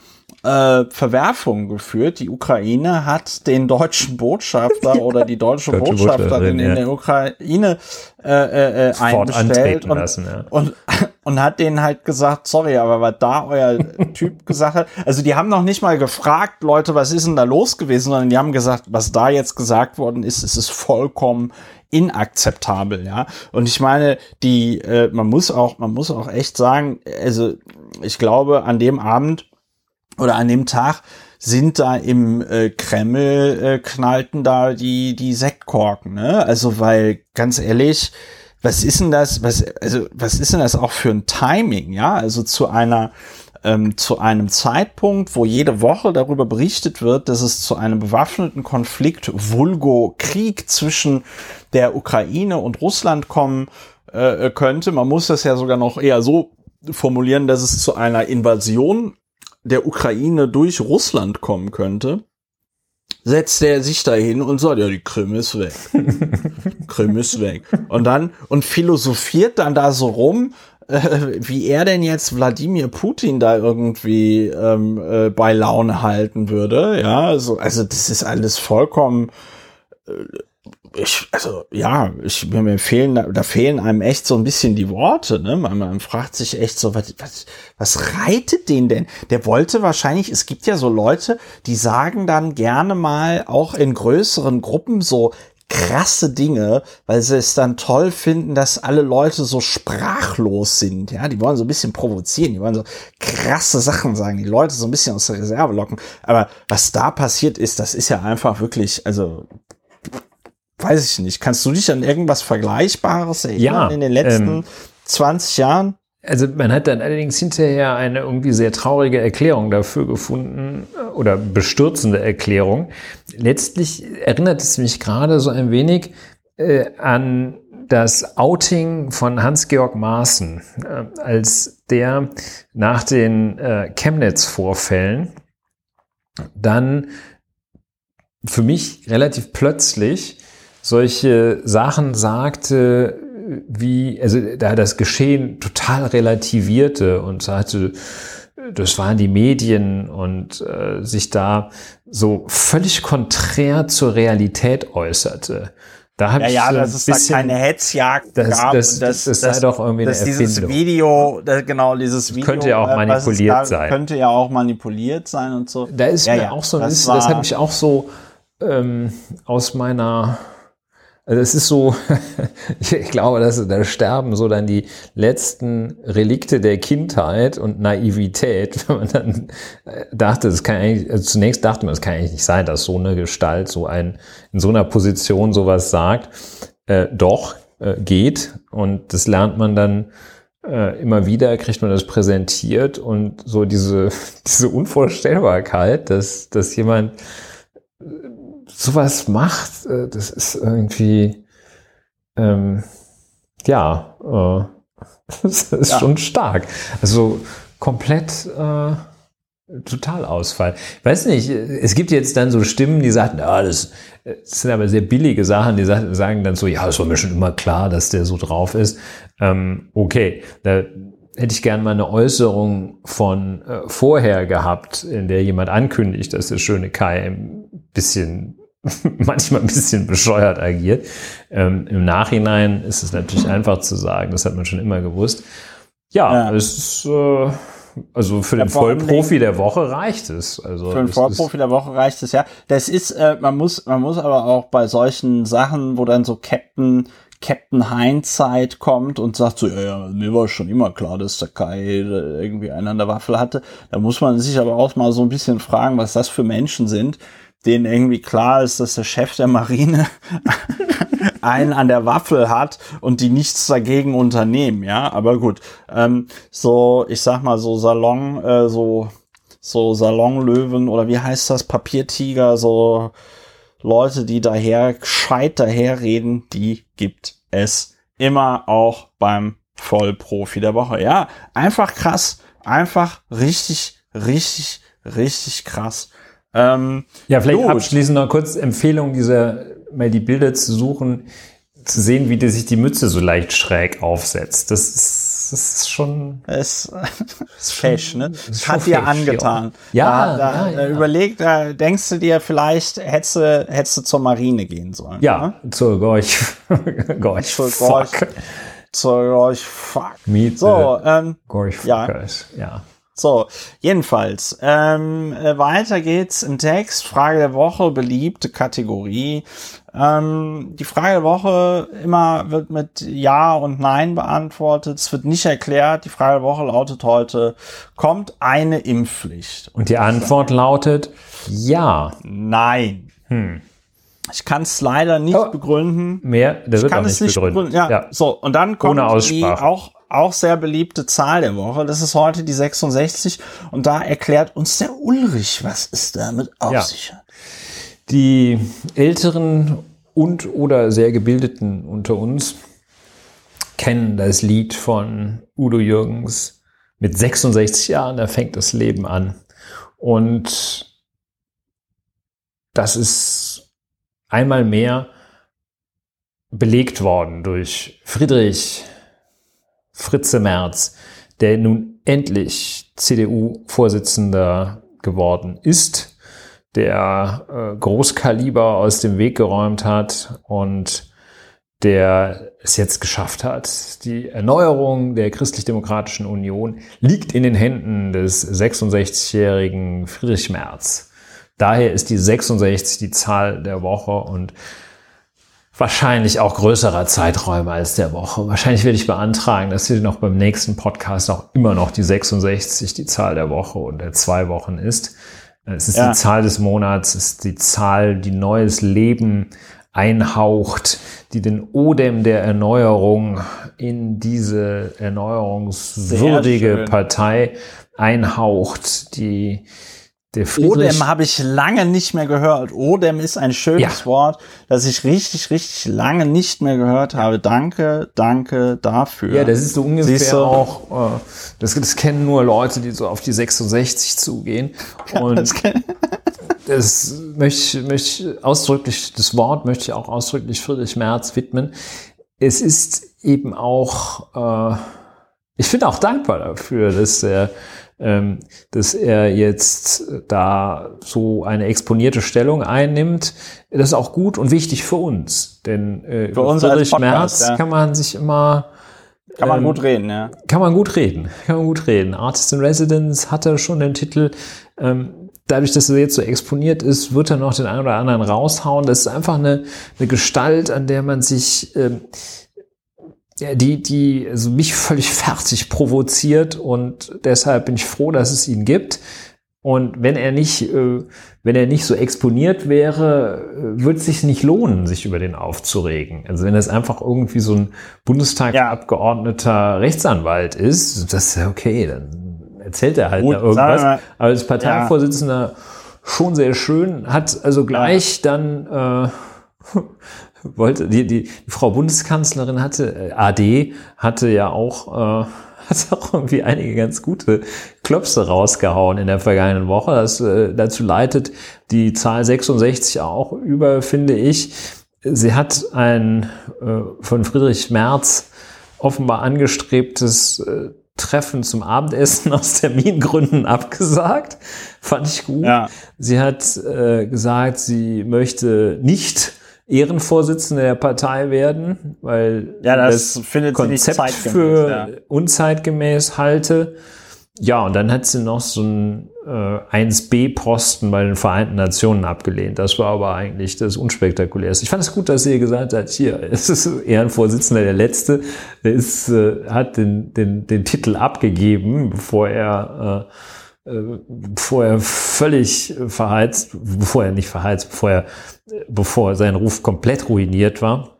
äh, Verwerfungen geführt. Die Ukraine hat den deutschen Botschafter oder die deutsche, deutsche Botschafterin in der Ukraine äh, äh, äh eingestellt und, lassen, ja. und, und hat denen halt gesagt, sorry, aber was da euer Typ gesagt hat, also die haben noch nicht mal gefragt, Leute, was ist denn da los gewesen, sondern die haben gesagt, was da jetzt gesagt worden ist, es ist vollkommen inakzeptabel, ja. Und ich meine, die, äh, man muss auch, man muss auch echt sagen, also ich glaube, an dem Abend oder an dem Tag sind da im äh, Kreml äh, knallten da die die Sektkorken, ne? Also weil ganz ehrlich, was ist denn das? Was also was ist denn das auch für ein Timing, ja? Also zu einer ähm, zu einem Zeitpunkt, wo jede Woche darüber berichtet wird, dass es zu einem bewaffneten Konflikt, Vulgo Krieg zwischen der Ukraine und Russland kommen äh, könnte. Man muss das ja sogar noch eher so formulieren, dass es zu einer Invasion der Ukraine durch Russland kommen könnte, setzt er sich dahin und sagt, ja, die Krim ist weg. Krim ist weg. Und dann, und philosophiert dann da so rum, äh, wie er denn jetzt Wladimir Putin da irgendwie ähm, äh, bei Laune halten würde. Ja, also, also das ist alles vollkommen äh, ich, also ja, ich, mir fehlen, da fehlen einem echt so ein bisschen die Worte, ne? Man, man fragt sich echt so, was, was, was reitet den denn? Der wollte wahrscheinlich, es gibt ja so Leute, die sagen dann gerne mal auch in größeren Gruppen so krasse Dinge, weil sie es dann toll finden, dass alle Leute so sprachlos sind. Ja, die wollen so ein bisschen provozieren, die wollen so krasse Sachen sagen, die Leute so ein bisschen aus der Reserve locken. Aber was da passiert ist, das ist ja einfach wirklich, also weiß ich nicht. Kannst du dich an irgendwas Vergleichbares erinnern ja, in den letzten ähm, 20 Jahren? Also man hat dann allerdings hinterher eine irgendwie sehr traurige Erklärung dafür gefunden äh, oder bestürzende Erklärung. Letztlich erinnert es mich gerade so ein wenig äh, an das Outing von Hans-Georg Maaßen, äh, als der nach den äh, Chemnitz-Vorfällen dann für mich relativ plötzlich solche Sachen sagte, wie, also da das Geschehen total relativierte und sagte, das waren die Medien und äh, sich da so völlig konträr zur Realität äußerte. Da habe ja, ich ja, so dass es bisschen, da keine Hetzjagd das, gab. Das, das, das sei doch irgendwie dass eine Erfindung. dieses Video, genau dieses Video. Könnte ja auch manipuliert da, sein. Könnte ja auch manipuliert sein und so. Da ist ja, mir ja, auch so, das, das hat mich auch so ähm, aus meiner also es ist so, ich glaube, dass da sterben so dann die letzten Relikte der Kindheit und Naivität, wenn man dann äh, dachte, das kann eigentlich, also zunächst dachte man, das kann eigentlich nicht sein, dass so eine Gestalt so ein, in so einer Position sowas sagt. Äh, doch, äh, geht. Und das lernt man dann äh, immer wieder, kriegt man das präsentiert und so diese, diese Unvorstellbarkeit, dass, dass jemand sowas macht, äh, das ist irgendwie, ähm, ja, äh, das ist ja. schon stark. Also komplett äh, Totalausfall. Ich weiß nicht, es gibt jetzt dann so Stimmen, die sagen, ja, das, das sind aber sehr billige Sachen, die sagen dann so, ja, es war mir schon immer klar, dass der so drauf ist. Ähm, okay, da hätte ich gern mal eine Äußerung von äh, vorher gehabt, in der jemand ankündigt, dass der schöne Kai ein bisschen manchmal ein bisschen bescheuert agiert. Ähm, Im Nachhinein ist es natürlich einfach zu sagen, das hat man schon immer gewusst. Ja, ja. es ist, äh, also für ja, den Vollprofi der Woche reicht es. Also für den Vollprofi der Woche reicht es, ja. Das ist, äh, man muss, man muss aber auch bei solchen Sachen, wo dann so Captain Captain Hindsight kommt und sagt so, ja, ja, mir war schon immer klar, dass der Kai irgendwie einen an der Waffel hatte. Da muss man sich aber auch mal so ein bisschen fragen, was das für Menschen sind, denen irgendwie klar ist, dass der Chef der Marine einen an der Waffel hat und die nichts dagegen unternehmen, ja. Aber gut, ähm, so, ich sag mal so Salon, äh, so, so Salonlöwen oder wie heißt das, Papiertiger, so Leute, die daher gescheit daherreden, die gibt es immer auch beim Vollprofi der Woche. Ja, einfach krass, einfach richtig, richtig, richtig krass. Ähm, ja, vielleicht gut. abschließend noch kurz Empfehlung, dieser, mal die Bilder zu suchen, zu sehen, wie die sich die Mütze so leicht schräg aufsetzt. Das ist, das ist schon. Es ist fesch, ne? Das hat dir angetan. Ja, da, da, ja, ja. Überleg, da denkst du dir, vielleicht hättest du, hättest du zur Marine gehen sollen. Ja, ne? zur Gorch. Gorch. Zur Gorch. zur Gorch Fuck. Meet so, ähm, Gorch Fuckers, ja. ja. So, jedenfalls, ähm, äh, weiter geht's im Text. Frage der Woche, beliebte Kategorie. Ähm, die Frage der Woche immer wird mit Ja und Nein beantwortet. Es wird nicht erklärt. Die Frage der Woche lautet heute, kommt eine Impfpflicht? Und die Antwort lautet Ja. Nein. Hm. Ich kann es leider nicht oh, begründen. Mehr, der wird auch nicht, nicht begründen. Ja, ja, so, und dann kommt die auch auch sehr beliebte Zahl der Woche. Das ist heute die 66 und da erklärt uns der Ulrich, was es damit auf ja. sich hat. Die Älteren und oder sehr Gebildeten unter uns kennen das Lied von Udo Jürgens. Mit 66 Jahren, da fängt das Leben an. Und das ist einmal mehr belegt worden durch Friedrich Fritze Merz, der nun endlich CDU-Vorsitzender geworden ist, der äh, Großkaliber aus dem Weg geräumt hat und der es jetzt geschafft hat. Die Erneuerung der Christlich-Demokratischen Union liegt in den Händen des 66-jährigen Friedrich Merz. Daher ist die 66 die Zahl der Woche und wahrscheinlich auch größerer Zeiträume als der Woche. Wahrscheinlich werde ich beantragen, dass hier noch beim nächsten Podcast auch immer noch die 66 die Zahl der Woche und der zwei Wochen ist. Es ist ja. die Zahl des Monats, es ist die Zahl, die neues Leben einhaucht, die den Odem der Erneuerung in diese erneuerungswürdige Partei einhaucht, die Odem habe ich lange nicht mehr gehört. Odem ist ein schönes ja. Wort, das ich richtig, richtig lange nicht mehr gehört habe. Danke, danke dafür. Ja, das ist so ungefähr auch, äh, das, das, kennen nur Leute, die so auf die 66 zugehen. Und das, das möchte, möchte ausdrücklich, das Wort möchte ich auch ausdrücklich Friedrich Merz widmen. Es ist eben auch, äh, ich bin auch dankbar dafür, dass er ähm, dass er jetzt da so eine exponierte Stellung einnimmt. Das ist auch gut und wichtig für uns. Denn äh, für uns Friedrich Podcast, Merz ja. kann man sich immer kann man ähm, gut reden, ja. Kann man gut reden, kann man gut reden. Artist in Residence hatte schon den Titel. Ähm, dadurch, dass er jetzt so exponiert ist, wird er noch den einen oder anderen raushauen. Das ist einfach eine, eine Gestalt, an der man sich ähm, die, die also mich völlig fertig provoziert und deshalb bin ich froh, dass es ihn gibt. Und wenn er nicht, äh, wenn er nicht so exponiert wäre, äh, würde es sich nicht lohnen, sich über den aufzuregen. Also wenn es einfach irgendwie so ein Bundestagsabgeordneter ja. Rechtsanwalt ist, das ist ja okay, dann erzählt er halt Gut, da irgendwas. Aber als Parteivorsitzender ja. schon sehr schön, hat also gleich ja. dann äh, wollte, die, die, die Frau Bundeskanzlerin hatte, äh, AD, hatte ja auch, äh, hat auch irgendwie einige ganz gute Klopse rausgehauen in der vergangenen Woche. Das äh, dazu leitet die Zahl 66 auch über, finde ich. Sie hat ein äh, von Friedrich Merz offenbar angestrebtes äh, Treffen zum Abendessen aus Termingründen abgesagt. Fand ich gut. Ja. Sie hat äh, gesagt, sie möchte nicht Ehrenvorsitzende der Partei werden, weil ja, das, das findet Konzept für ja. unzeitgemäß halte. Ja, und dann hat sie noch so einen äh, 1b-Posten bei den Vereinten Nationen abgelehnt. Das war aber eigentlich das Unspektakulärste. Ich fand es gut, dass sie gesagt hat, hier, es ist Ehrenvorsitzender der Letzte, der ist, äh, hat den, den, den Titel abgegeben, bevor er äh, bevor er völlig verheizt, bevor er nicht verheizt, bevor er, bevor sein Ruf komplett ruiniert war.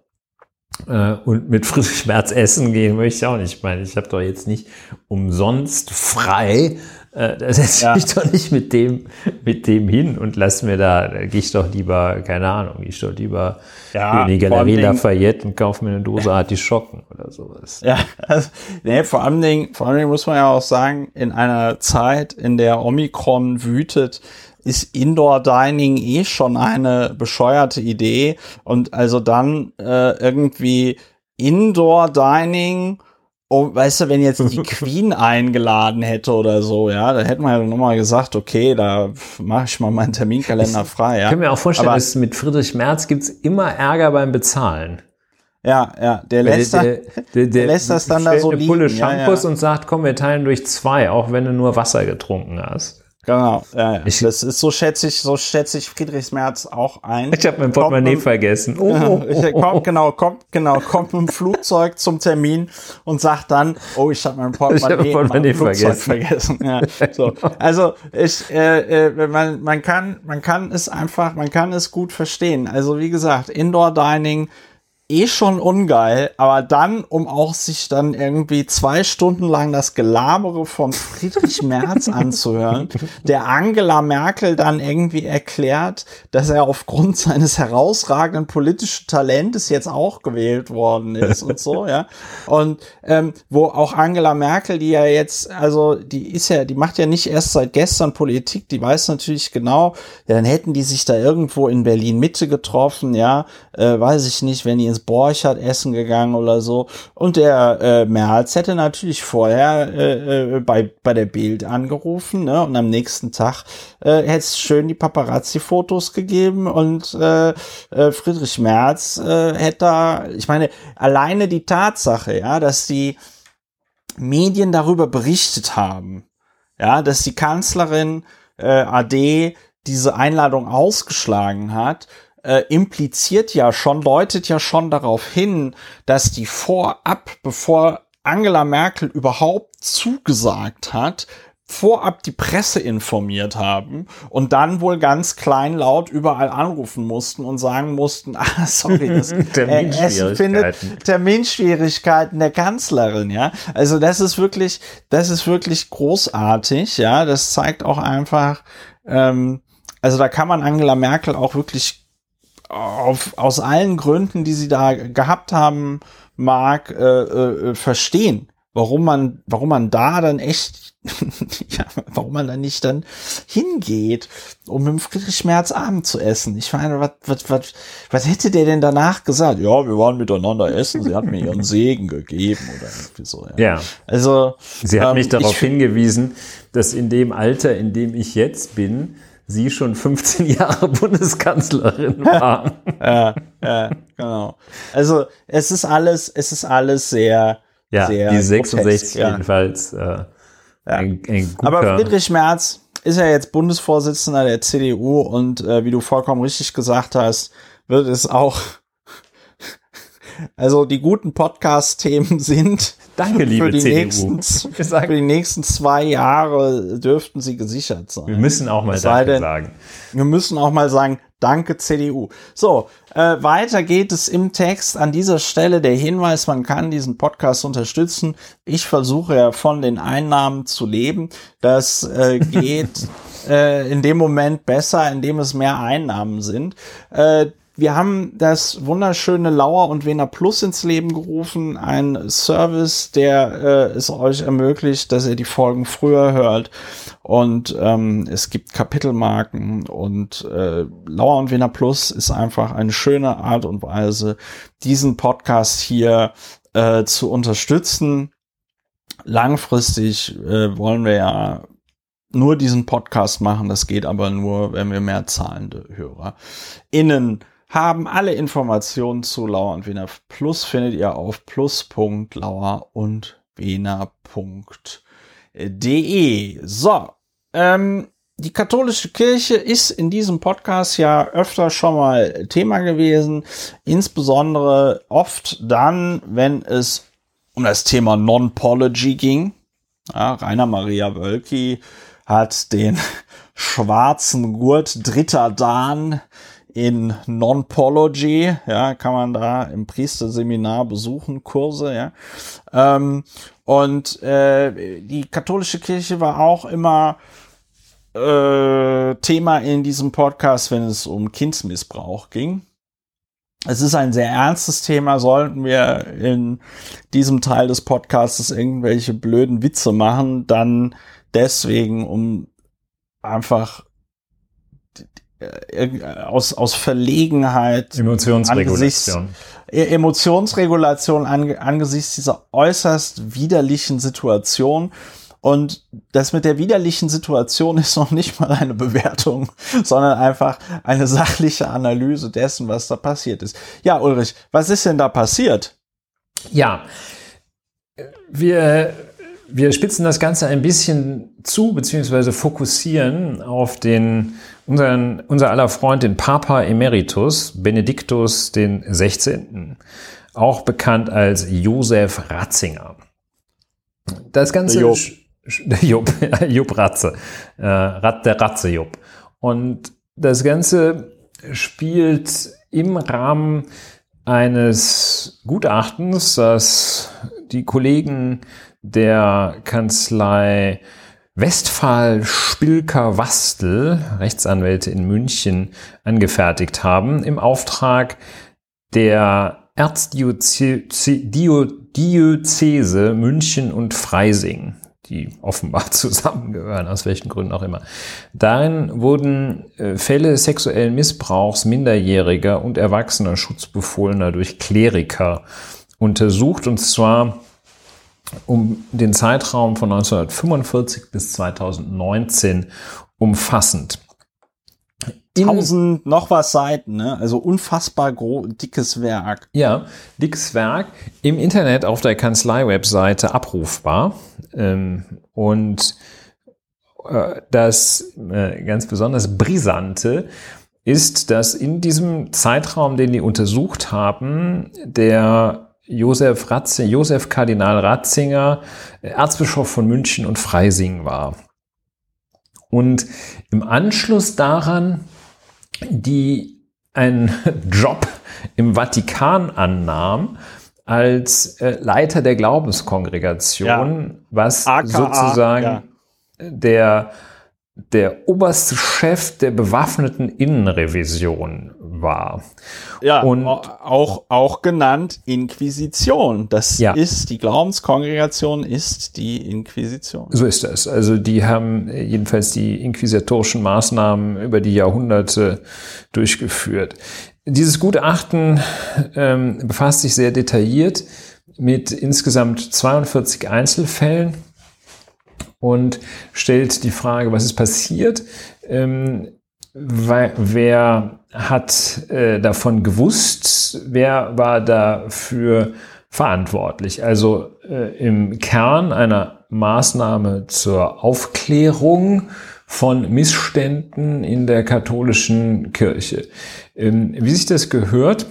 Äh, und mit Friedrich Merz essen gehen möchte ich auch nicht. Ich meine, ich habe doch jetzt nicht umsonst frei äh, da setze ja. ich doch nicht mit dem, mit dem hin und lass mir da, da gehe ich doch lieber, keine Ahnung, gehe ich doch lieber ja, in die Galerie Lafayette und kaufe mir eine Dose Artischocken oder sowas. Ja, also, nee, vor allem Dingen, vor allem Dingen muss man ja auch sagen, in einer Zeit, in der Omikron wütet, ist Indoor Dining eh schon eine bescheuerte Idee und also dann äh, irgendwie Indoor Dining Oh, weißt du, wenn jetzt die Queen eingeladen hätte oder so, ja, dann hätte man ja nochmal gesagt, okay, da mache ich mal meinen Terminkalender frei. Ja. Ich kann mir auch vorstellen, Aber, dass mit Friedrich Merz gibt's immer Ärger beim Bezahlen. Ja, ja, der lässt, der, der, der, der lässt das dann da so eine liegen. Pulle Shampoos ja, ja. und sagt, komm, wir teilen durch zwei, auch wenn du nur Wasser getrunken hast. Genau, ja, ja. Ich, das ist so schätze ich, so schätze ich Friedrichs Merz auch ein. Ich habe mein Portemonnaie kommt, vergessen. Oh, oh, oh, kommt, genau, kommt, genau, kommt mit dem Flugzeug zum Termin und sagt dann, oh, ich habe mein Portemonnaie, ich hab Portemonnaie vergessen. vergessen. Ja, so. Also ich, äh, äh, man, man kann, man kann es einfach, man kann es gut verstehen. Also wie gesagt, Indoor Dining eh schon ungeil, aber dann, um auch sich dann irgendwie zwei Stunden lang das Gelabere von Friedrich Merz anzuhören, der Angela Merkel dann irgendwie erklärt, dass er aufgrund seines herausragenden politischen Talentes jetzt auch gewählt worden ist und so, ja. Und ähm, wo auch Angela Merkel, die ja jetzt, also die ist ja, die macht ja nicht erst seit gestern Politik, die weiß natürlich genau, ja, dann hätten die sich da irgendwo in Berlin Mitte getroffen, ja, äh, weiß ich nicht, wenn die ins Borchardt essen gegangen oder so. Und der äh, Merz hätte natürlich vorher äh, äh, bei, bei der Bild angerufen, ne? Und am nächsten Tag äh, hätte es schön die Paparazzi-Fotos gegeben und äh, äh, Friedrich Merz äh, hätte da, ich meine, alleine die Tatsache, ja, dass die Medien darüber berichtet haben, ja, dass die Kanzlerin äh, AD diese Einladung ausgeschlagen hat, äh, impliziert ja schon, deutet ja schon darauf hin, dass die vorab, bevor Angela Merkel überhaupt zugesagt hat, vorab die Presse informiert haben und dann wohl ganz kleinlaut überall anrufen mussten und sagen mussten, ah, sorry, das, äh, es findet Terminschwierigkeiten der Kanzlerin, ja. Also das ist wirklich, das ist wirklich großartig, ja. Das zeigt auch einfach, ähm, also da kann man Angela Merkel auch wirklich auf, aus allen Gründen, die sie da gehabt haben, mag, äh, äh, verstehen, warum man, warum man da dann echt, ja, warum man da nicht dann hingeht, um mit Friedrich Merz Abend zu essen. Ich meine, was, was, was, was hätte der denn danach gesagt? Ja, wir waren miteinander essen, sie hat mir ihren Segen gegeben oder irgendwie so. Ja. ja. Also. Sie hat ähm, mich darauf hingewiesen, dass in dem Alter, in dem ich jetzt bin, sie schon 15 Jahre Bundeskanzlerin war. ja, ja, genau. Also es ist alles, es ist alles sehr, ja, sehr die 66 grotesk, jedenfalls. Äh, ja. ein, ein guter Aber Friedrich Merz ist ja jetzt Bundesvorsitzender der CDU und äh, wie du vollkommen richtig gesagt hast, wird es auch also die guten Podcast-Themen sind Danke, liebe für die CDU. Nächsten, für die nächsten zwei Jahre dürften sie gesichert sein. Wir müssen auch mal Danke denn, sagen. Wir müssen auch mal sagen, Danke CDU. So, äh, weiter geht es im Text. An dieser Stelle der Hinweis, man kann diesen Podcast unterstützen. Ich versuche ja von den Einnahmen zu leben. Das äh, geht äh, in dem Moment besser, in dem es mehr Einnahmen sind. Äh, wir haben das wunderschöne Lauer und Wiener Plus ins Leben gerufen, ein Service, der äh, es euch ermöglicht, dass ihr die Folgen früher hört. Und ähm, es gibt Kapitelmarken und äh, Lauer und Wiener Plus ist einfach eine schöne Art und Weise, diesen Podcast hier äh, zu unterstützen. Langfristig äh, wollen wir ja nur diesen Podcast machen. Das geht aber nur, wenn wir mehr zahlende Hörer innen haben. Alle Informationen zu Lauer und Wiener Plus findet ihr auf plus.lauer und wiener.de. So, ähm, die katholische Kirche ist in diesem Podcast ja öfter schon mal Thema gewesen, insbesondere oft dann, wenn es um das Thema Non-Pology ging. Ja, Rainer Maria Wölki hat den schwarzen Gurt dritter Dan in Non-Pology, ja, kann man da im Priesterseminar besuchen, Kurse, ja. Ähm, und äh, die katholische Kirche war auch immer äh, Thema in diesem Podcast, wenn es um Kindsmissbrauch ging. Es ist ein sehr ernstes Thema. Sollten wir in diesem Teil des Podcasts irgendwelche blöden Witze machen, dann deswegen, um einfach aus, aus Verlegenheit, Emotionsregulation, e-, Emotionsregulation ange, angesichts dieser äußerst widerlichen Situation Und das mit der widerlichen Situation ist noch nicht mal eine Bewertung, sondern einfach eine sachliche Analyse dessen, was da passiert ist. Ja, Ulrich, was ist denn da passiert? Ja, wir, wir spitzen das Ganze ein bisschen zu, beziehungsweise fokussieren auf den, unseren, unser aller Freund, den Papa Emeritus, Benediktus den 16., auch bekannt als Josef Ratzinger. Das Ganze... Job. Job, Job Ratze, äh, Rat, der Ratze Job. Und das Ganze spielt im Rahmen eines Gutachtens, das die Kollegen der Kanzlei Westphal Spilker Wastel, Rechtsanwälte in München, angefertigt haben, im Auftrag der Erzdiözese München und Freising die offenbar zusammengehören, aus welchen Gründen auch immer. Darin wurden äh, Fälle sexuellen Missbrauchs Minderjähriger und erwachsener Schutzbefohlener durch Kleriker untersucht, und zwar um den Zeitraum von 1945 bis 2019 umfassend. Tausend noch was Seiten, ne? Also unfassbar dickes Werk. Ja, dickes Werk. Im Internet auf der Kanzlei-Webseite abrufbar. Ähm, und äh, das äh, ganz besonders brisante ist, dass in diesem Zeitraum, den die untersucht haben, der Josef, Ratze, Josef Kardinal Ratzinger Erzbischof von München und Freising war. Und im Anschluss daran die einen Job im Vatikan annahm als äh, Leiter der Glaubenskongregation, ja. was AKA, sozusagen ja. der der oberste Chef der bewaffneten Innenrevision war. Ja, und auch, auch genannt Inquisition. Das ja. ist, die Glaubenskongregation ist die Inquisition. So ist es. Also die haben jedenfalls die inquisitorischen Maßnahmen über die Jahrhunderte durchgeführt. Dieses Gutachten ähm, befasst sich sehr detailliert mit insgesamt 42 Einzelfällen und stellt die Frage, was ist passiert? Ähm, wer hat äh, davon gewusst? Wer war dafür verantwortlich? Also äh, im Kern einer Maßnahme zur Aufklärung von Missständen in der katholischen Kirche. Ähm, wie sich das gehört,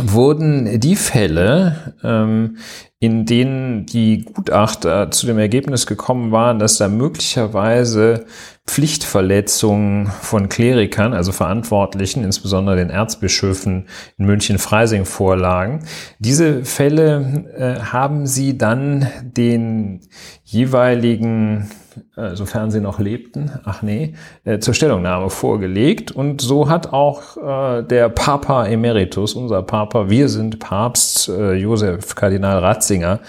wurden die Fälle, ähm, in denen die Gutachter zu dem Ergebnis gekommen waren, dass da möglicherweise Pflichtverletzungen von Klerikern, also Verantwortlichen, insbesondere den Erzbischöfen in München-Freising vorlagen. Diese Fälle äh, haben sie dann den jeweiligen äh, sofern sie noch lebten, ach nee, äh, zur Stellungnahme vorgelegt. Und so hat auch äh, der Papa Emeritus, unser Papa, wir sind Papst Josef Kardinal Ratzinger,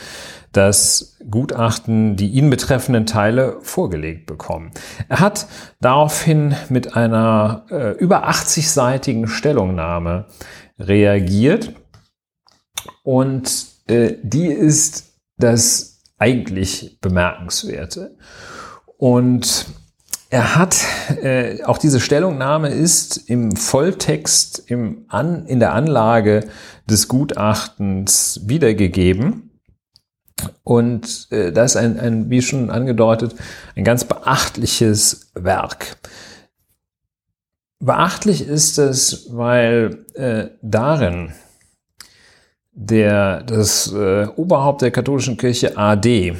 das Gutachten, die ihn betreffenden Teile vorgelegt bekommen. Er hat daraufhin mit einer äh, über 80-seitigen Stellungnahme reagiert und äh, die ist das eigentlich Bemerkenswerte. Und er hat, äh, auch diese Stellungnahme ist im Volltext im An, in der Anlage des Gutachtens wiedergegeben. Und äh, das ist ein, ein, wie schon angedeutet, ein ganz beachtliches Werk. Beachtlich ist es, weil äh, darin der, das äh, Oberhaupt der katholischen Kirche AD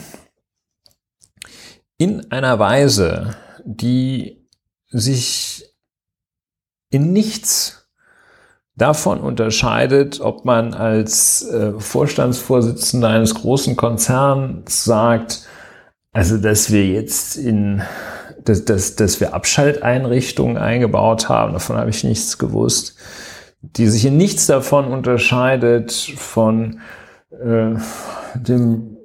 in einer Weise, die sich in nichts davon unterscheidet, ob man als äh, Vorstandsvorsitzender eines großen Konzerns sagt, also dass wir jetzt in dass, dass, dass wir Abschalteinrichtungen eingebaut haben, davon habe ich nichts gewusst, die sich in nichts davon unterscheidet von äh, dem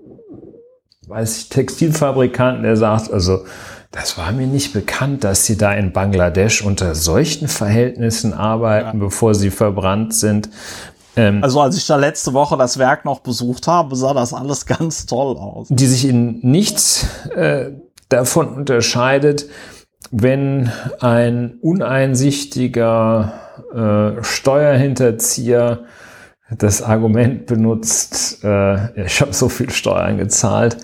weiß ich, Textilfabrikanten, der sagt, also das war mir nicht bekannt, dass sie da in Bangladesch unter solchen Verhältnissen arbeiten, ja. bevor sie verbrannt sind. Ähm, also als ich da letzte Woche das Werk noch besucht habe, sah das alles ganz toll aus. Die sich in nichts äh, davon unterscheidet, wenn ein uneinsichtiger äh, Steuerhinterzieher das Argument benutzt, äh, ich habe so viel Steuern gezahlt,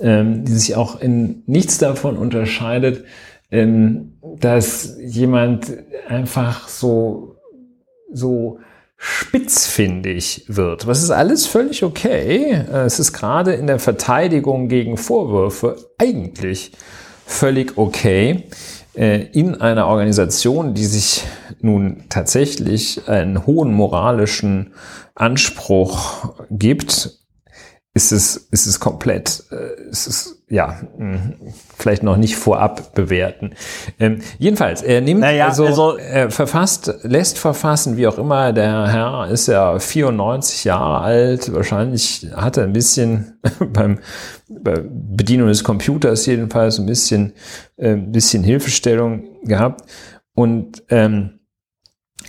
ähm, die sich auch in nichts davon unterscheidet, ähm, dass jemand einfach so, so spitzfindig wird. Was ist alles völlig okay. Äh, es ist gerade in der Verteidigung gegen Vorwürfe eigentlich völlig okay äh, in einer Organisation, die sich nun tatsächlich einen hohen moralischen Anspruch gibt, ist es, ist es komplett, äh, ist es, ja, mh, vielleicht noch nicht vorab bewerten. Ähm, jedenfalls, er nimmt, naja, also, also, er verfasst, lässt verfassen, wie auch immer, der Herr ist ja 94 Jahre alt, wahrscheinlich hat er ein bisschen beim, bei Bedienung des Computers jedenfalls ein bisschen, äh, ein bisschen Hilfestellung gehabt und, ähm,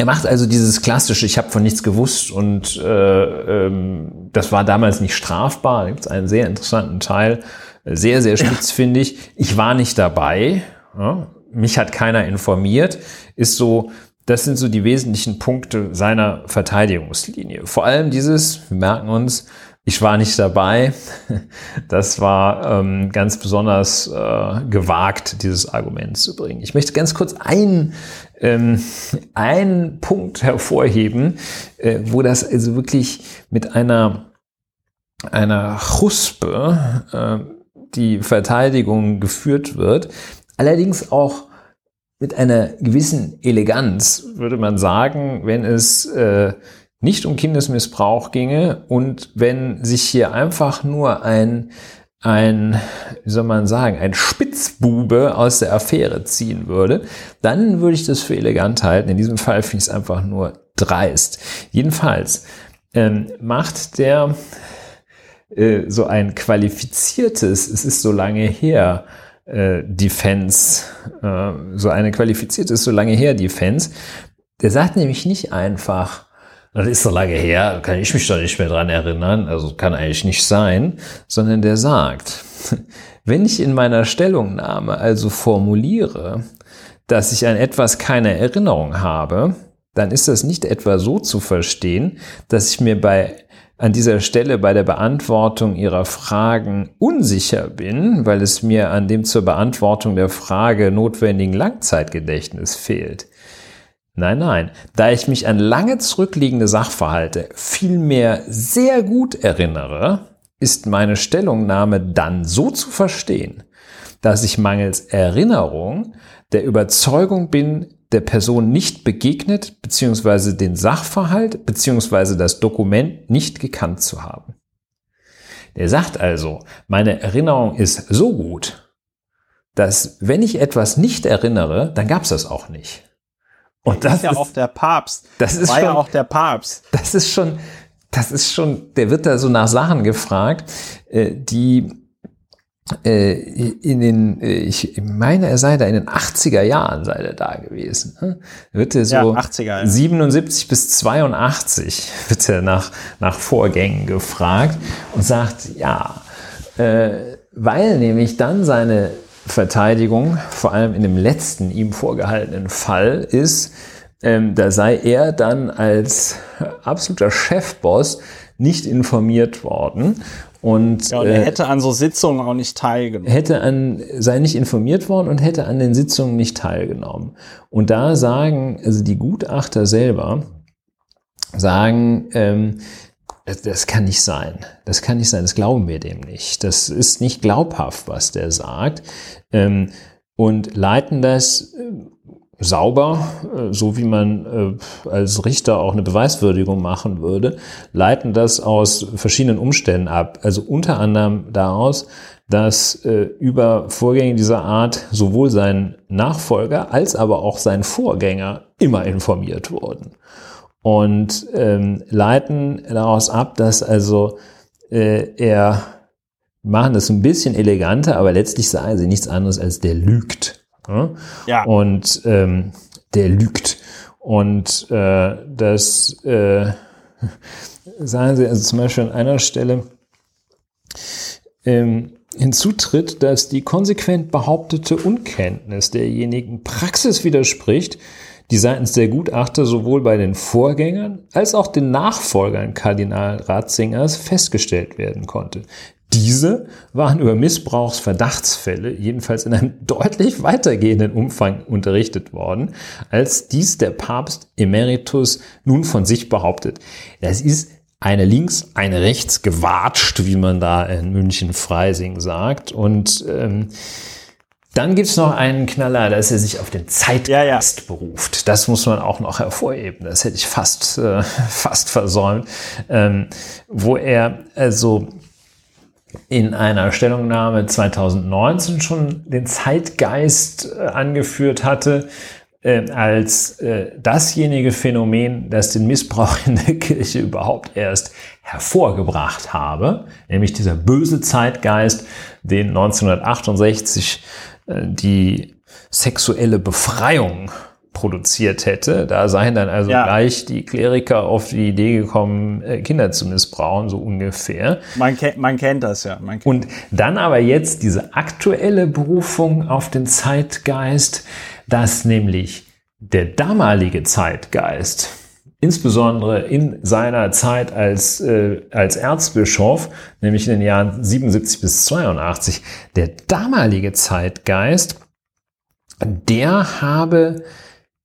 er macht also dieses klassische, ich habe von nichts gewusst und äh, ähm, das war damals nicht strafbar. Da gibt es einen sehr interessanten Teil, sehr, sehr spitzfindig. Ich war nicht dabei, ja, mich hat keiner informiert, ist so, das sind so die wesentlichen Punkte seiner Verteidigungslinie. Vor allem dieses, wir merken uns, ich war nicht dabei. Das war ähm, ganz besonders äh, gewagt, dieses Argument zu bringen. Ich möchte ganz kurz einen, ähm, einen Punkt hervorheben, äh, wo das also wirklich mit einer, einer Chuspe äh, die Verteidigung geführt wird. Allerdings auch mit einer gewissen Eleganz, würde man sagen, wenn es äh, nicht um Kindesmissbrauch ginge und wenn sich hier einfach nur ein, ein, wie soll man sagen, ein Spitzbube aus der Affäre ziehen würde, dann würde ich das für elegant halten. In diesem Fall finde ich es einfach nur dreist. Jedenfalls ähm, macht der äh, so ein qualifiziertes, es ist so lange her, äh, Defense, äh, so eine qualifizierte ist so lange her Defense, der sagt nämlich nicht einfach, das ist so lange her, kann ich mich doch nicht mehr dran erinnern, also kann eigentlich nicht sein, sondern der sagt, wenn ich in meiner Stellungnahme also formuliere, dass ich an etwas keine Erinnerung habe, dann ist das nicht etwa so zu verstehen, dass ich mir bei an dieser Stelle bei der Beantwortung Ihrer Fragen unsicher bin, weil es mir an dem zur Beantwortung der Frage notwendigen Langzeitgedächtnis fehlt. Nein, nein. Da ich mich an lange zurückliegende Sachverhalte vielmehr sehr gut erinnere, ist meine Stellungnahme dann so zu verstehen, dass ich mangels Erinnerung der Überzeugung bin, der Person nicht begegnet bzw. den Sachverhalt bzw. das Dokument nicht gekannt zu haben. Der sagt also, meine Erinnerung ist so gut, dass wenn ich etwas nicht erinnere, dann gab es das auch nicht. Und das ist ja ist, auch der Papst. Das ist war schon, ja auch der Papst. Das ist schon, das ist schon, der wird da so nach Sachen gefragt, äh, die äh, in den, äh, ich meine, er sei da in den 80er Jahren sei er da gewesen. Ne? Wird er so ja, 80er, ja. 77 bis 82 wird er nach, nach Vorgängen gefragt und sagt, ja, äh, weil nämlich dann seine Verteidigung, vor allem in dem letzten ihm vorgehaltenen Fall, ist, ähm, da sei er dann als absoluter Chefboss nicht informiert worden. Und, ja, und er äh, hätte an so Sitzungen auch nicht teilgenommen. Hätte an, sei nicht informiert worden und hätte an den Sitzungen nicht teilgenommen. Und da sagen, also die Gutachter selber sagen, ähm, das kann nicht sein. Das kann nicht sein. Das glauben wir dem nicht. Das ist nicht glaubhaft, was der sagt. Ähm, und leiten das äh, sauber, äh, so wie man äh, als Richter auch eine Beweiswürdigung machen würde, leiten das aus verschiedenen Umständen ab. Also unter anderem daraus, dass über Vorgänge dieser Art sowohl sein Nachfolger als aber auch sein Vorgänger immer informiert wurden und ähm, leiten daraus ab, dass also äh, er machen das ein bisschen eleganter, aber letztlich sagen sie nichts anderes als der lügt. Ja. ja. Und ähm, der lügt. Und äh, das äh, sagen sie also zum Beispiel an einer Stelle, ähm, hinzutritt, dass die konsequent behauptete Unkenntnis derjenigen Praxis widerspricht, die seitens der Gutachter sowohl bei den Vorgängern als auch den Nachfolgern Kardinal Ratzingers festgestellt werden konnte. Diese waren über Missbrauchsverdachtsfälle jedenfalls in einem deutlich weitergehenden Umfang unterrichtet worden, als dies der Papst Emeritus nun von sich behauptet. Das ist eine links, eine rechts gewatscht, wie man da in München-Freising sagt. Und ähm, dann gibt's noch einen Knaller, dass er sich auf den Zeitgeist ja, ja. beruft. Das muss man auch noch hervorheben. Das hätte ich fast, äh, fast versäumt. Ähm, wo er also in einer Stellungnahme 2019 schon den Zeitgeist äh, angeführt hatte, äh, als äh, dasjenige Phänomen, das den Missbrauch in der Kirche überhaupt erst hervorgebracht habe, nämlich dieser böse Zeitgeist, den 1968 äh, die sexuelle Befreiung produziert hätte. Da seien dann also ja. gleich die Kleriker auf die Idee gekommen, äh, Kinder zu missbrauchen, so ungefähr. Man, kennt, man kennt das ja. Kennt Und dann aber jetzt diese aktuelle Berufung auf den Zeitgeist, dass nämlich der damalige Zeitgeist, insbesondere in seiner Zeit als, äh, als Erzbischof, nämlich in den Jahren 77 bis 82, der damalige Zeitgeist, der habe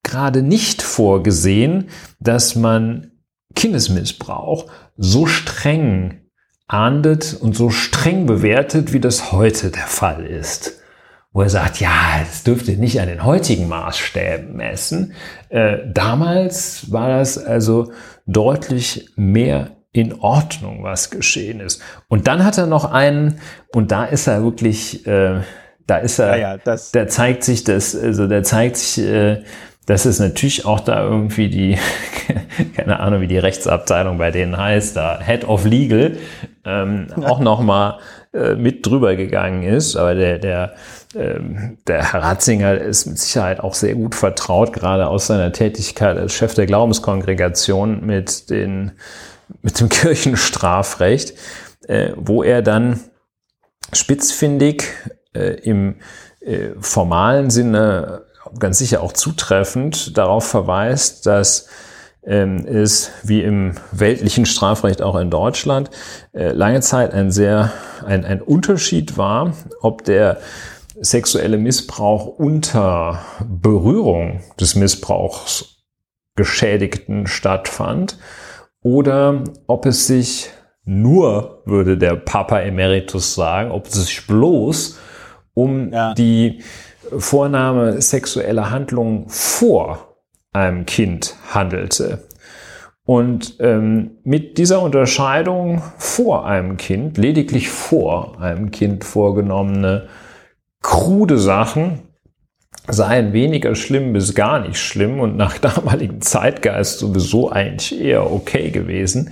gerade nicht vorgesehen, dass man Kindesmissbrauch so streng ahndet und so streng bewertet, wie das heute der Fall ist wo er sagt, ja, es dürfte nicht an den heutigen Maßstäben messen. Äh, damals war das also deutlich mehr in Ordnung, was geschehen ist. Und dann hat er noch einen, und da ist er wirklich, äh, da ist er, ja, ja, da zeigt sich das, also da zeigt sich, äh, dass es natürlich auch da irgendwie die, keine Ahnung, wie die Rechtsabteilung bei denen heißt, da Head of Legal, ähm, ja. auch nochmal mit drüber gegangen ist. Aber der, der ähm, der Herr Ratzinger ist mit Sicherheit auch sehr gut vertraut, gerade aus seiner Tätigkeit als Chef der Glaubenskongregation mit, den, mit dem Kirchenstrafrecht, äh, wo er dann spitzfindig äh, im äh, formalen Sinne ganz sicher auch zutreffend darauf verweist, dass ist, wie im weltlichen Strafrecht auch in Deutschland, lange Zeit ein sehr, ein, ein Unterschied war, ob der sexuelle Missbrauch unter Berührung des Missbrauchs Geschädigten stattfand oder ob es sich nur, würde der Papa Emeritus sagen, ob es sich bloß um ja. die Vornahme sexueller Handlungen vor einem Kind handelte. Und ähm, mit dieser Unterscheidung vor einem Kind, lediglich vor einem Kind vorgenommene krude Sachen seien weniger schlimm bis gar nicht schlimm und nach damaligem Zeitgeist sowieso eigentlich eher okay gewesen.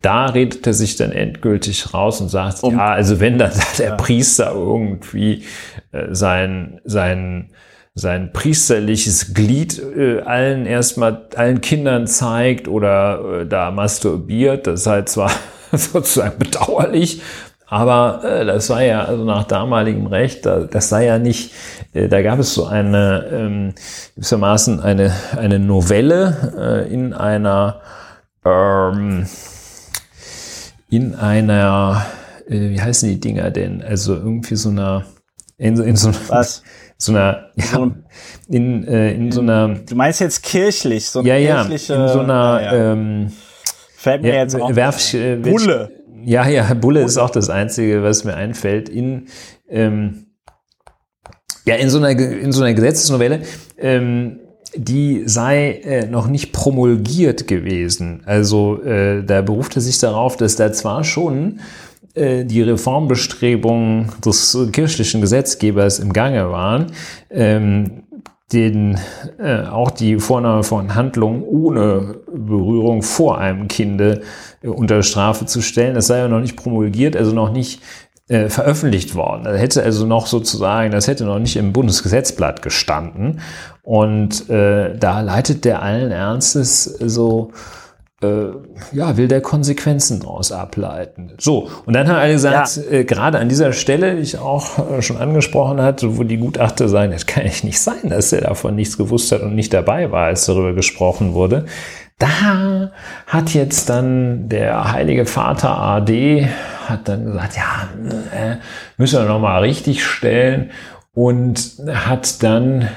Da redet er sich dann endgültig raus und sagt, um, ja, also wenn dann der. Priester irgendwie äh, sein, sein, sein priesterliches Glied äh, allen erstmal, allen Kindern zeigt oder äh, da masturbiert, das sei zwar sozusagen bedauerlich, aber äh, das sei ja also nach damaligem Recht, da, das sei ja nicht, äh, da gab es so eine ähm, gewissermaßen eine eine Novelle äh, in einer ähm, in einer äh, wie heißen die Dinger denn? Also irgendwie so einer in, in so, Was? So einer ja, in, äh, in so einer Du meinst jetzt kirchlich, so eine ja, kirchliche ja, in so einer ja, ja. Ähm, Fällt mir jetzt auch werf, äh, Bulle. Ja, ja, Bulle ist auch das Einzige, was mir einfällt. In, ähm, ja, in so einer, in so einer Gesetzesnovelle, ähm, die sei äh, noch nicht promulgiert gewesen. Also äh, da beruft er sich darauf, dass da zwar schon die Reformbestrebungen des kirchlichen Gesetzgebers im Gange waren, ähm, den äh, auch die Vornahme von Handlungen ohne Berührung vor einem Kinde äh, unter Strafe zu stellen. Das sei ja noch nicht promulgiert, also noch nicht äh, veröffentlicht worden. Das hätte also noch sozusagen, das hätte noch nicht im Bundesgesetzblatt gestanden. Und äh, da leitet der allen Ernstes so äh, ja, will der Konsequenzen daraus ableiten. So, und dann hat er gesagt, ja. äh, gerade an dieser Stelle, die ich auch äh, schon angesprochen hatte, wo die Gutachter sagen, das kann echt nicht sein, dass er davon nichts gewusst hat und nicht dabei war, als darüber gesprochen wurde. Da hat jetzt dann der Heilige Vater AD hat dann gesagt, ja, äh, müssen wir nochmal richtig stellen und hat dann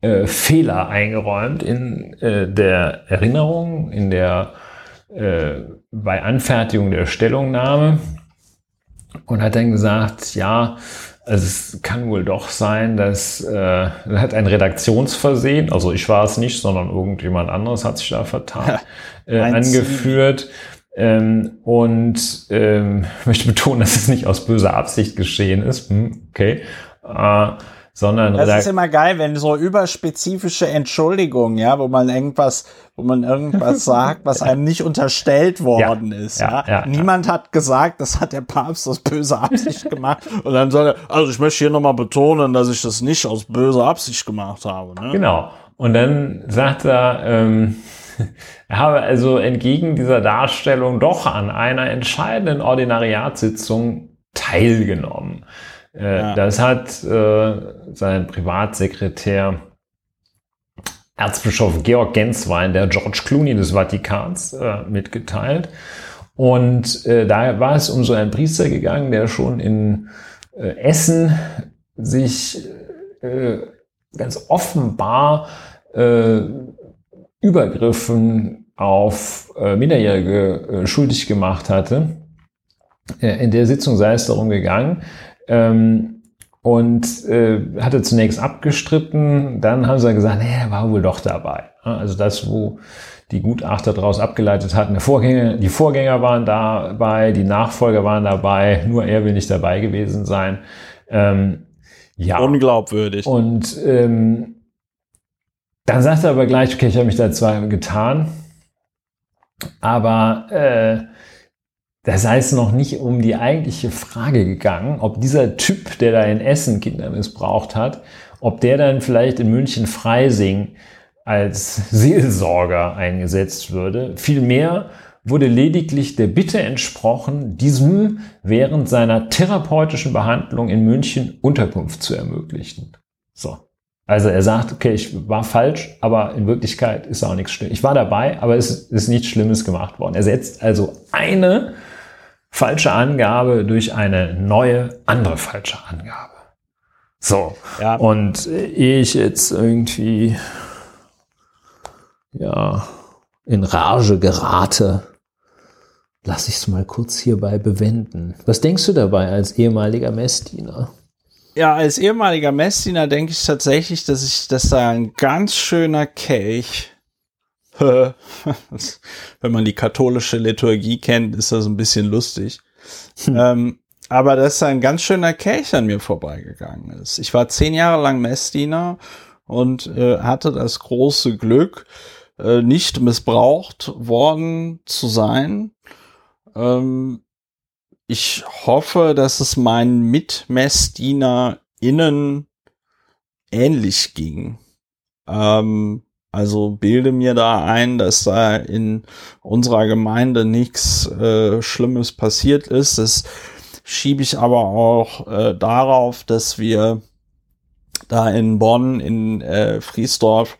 äh, Fehler eingeräumt in äh, der Erinnerung, in der äh, bei Anfertigung der Stellungnahme und hat dann gesagt, ja, also es kann wohl doch sein, dass äh, hat ein Redaktionsversehen, also ich war es nicht, sondern irgendjemand anderes hat sich da vertan, äh, angeführt. Ähm, und ähm, möchte betonen, dass es nicht aus böser Absicht geschehen ist. Hm, okay. Äh, sondern das ist immer geil, wenn so überspezifische Entschuldigungen, ja, wo man irgendwas, wo man irgendwas sagt, was einem nicht unterstellt worden ja, ist. Ja, ja, Niemand hat gesagt, das hat der Papst aus böser Absicht gemacht. Und dann soll er, also ich möchte hier nochmal betonen, dass ich das nicht aus böser Absicht gemacht habe. Ne? Genau. Und dann sagt er, ähm, er habe also entgegen dieser Darstellung doch an einer entscheidenden Ordinariatssitzung teilgenommen. Äh, ja. Das hat äh, sein Privatsekretär Erzbischof Georg Genswein, der George Clooney des Vatikans, äh, mitgeteilt. Und äh, da war es um so einen Priester gegangen, der schon in äh, Essen sich ganz offenbar Übergriffen auf äh, Minderjährige äh, schuldig gemacht hatte. In der Sitzung sei es darum gegangen, ähm, und äh, hatte zunächst abgestritten, dann haben sie gesagt, nee, er war wohl doch dabei. Also das, wo die Gutachter daraus abgeleitet hatten, Vorgänger, die Vorgänger waren dabei, die Nachfolger waren dabei, nur er will nicht dabei gewesen sein. Ähm, ja. Unglaubwürdig. Und ähm, dann sagt er aber gleich, okay, ich habe mich da zwar getan, aber äh, da sei es noch nicht um die eigentliche Frage gegangen, ob dieser Typ, der da in Essen Kinder missbraucht hat, ob der dann vielleicht in München Freising als Seelsorger eingesetzt würde. Vielmehr wurde lediglich der Bitte entsprochen, diesem während seiner therapeutischen Behandlung in München Unterkunft zu ermöglichen. So. Also er sagt, okay, ich war falsch, aber in Wirklichkeit ist auch nichts Schlimmes. Ich war dabei, aber es ist nichts Schlimmes gemacht worden. Er setzt also eine falsche Angabe durch eine neue andere falsche Angabe. So. Ja. Und ehe ich jetzt irgendwie ja in Rage gerate, lass ich es mal kurz hierbei bewenden. Was denkst du dabei als ehemaliger Messdiener? Ja, als ehemaliger Messdiener denke ich tatsächlich, dass ich, dass da ein ganz schöner Kelch Wenn man die katholische Liturgie kennt, ist das ein bisschen lustig. Hm. Ähm, aber dass ein ganz schöner Kelch an mir vorbeigegangen ist. Ich war zehn Jahre lang Messdiener und äh, hatte das große Glück, äh, nicht missbraucht worden zu sein. Ähm, ich hoffe, dass es meinen MitmessdienerInnen ähnlich ging. Ähm, also bilde mir da ein, dass da in unserer Gemeinde nichts äh, Schlimmes passiert ist. Das schiebe ich aber auch äh, darauf, dass wir da in Bonn, in äh, Friesdorf,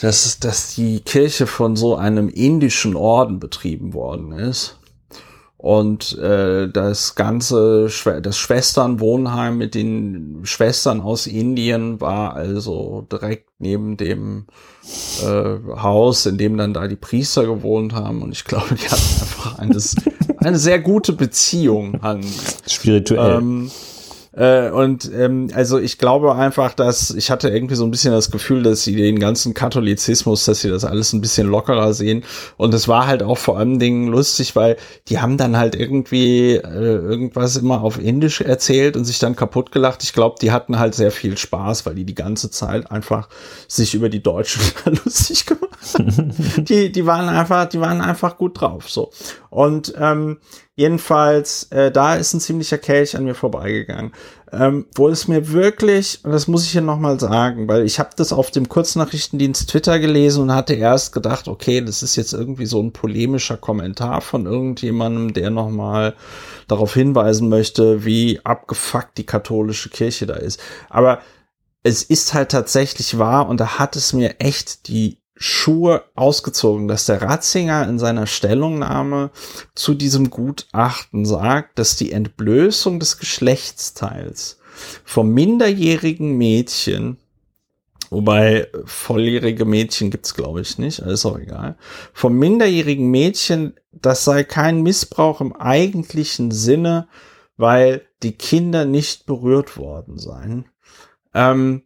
dass, dass die Kirche von so einem indischen Orden betrieben worden ist. Und äh, das ganze, das Schwesternwohnheim mit den Schwestern aus Indien war also direkt neben dem äh, Haus, in dem dann da die Priester gewohnt haben. Und ich glaube, die hatten einfach eine, eine sehr gute Beziehung an. Spirituell. Ähm, äh, und ähm, also ich glaube einfach, dass ich hatte irgendwie so ein bisschen das Gefühl, dass sie den ganzen Katholizismus, dass sie das alles ein bisschen lockerer sehen. Und es war halt auch vor allen Dingen lustig, weil die haben dann halt irgendwie äh, irgendwas immer auf Indisch erzählt und sich dann kaputt gelacht. Ich glaube, die hatten halt sehr viel Spaß, weil die die ganze Zeit einfach sich über die Deutschen lustig gemacht haben. die, die waren einfach, die waren einfach gut drauf. So und ähm, Jedenfalls, äh, da ist ein ziemlicher Kelch an mir vorbeigegangen. Ähm, wo es mir wirklich, und das muss ich hier nochmal sagen, weil ich habe das auf dem Kurznachrichtendienst Twitter gelesen und hatte erst gedacht, okay, das ist jetzt irgendwie so ein polemischer Kommentar von irgendjemandem, der nochmal darauf hinweisen möchte, wie abgefuckt die katholische Kirche da ist. Aber es ist halt tatsächlich wahr und da hat es mir echt die Schuhe ausgezogen, dass der Ratzinger in seiner Stellungnahme zu diesem Gutachten sagt, dass die Entblößung des Geschlechtsteils vom minderjährigen Mädchen, wobei volljährige Mädchen gibt's glaube ich nicht, ist auch egal, vom minderjährigen Mädchen, das sei kein Missbrauch im eigentlichen Sinne, weil die Kinder nicht berührt worden seien. Ähm,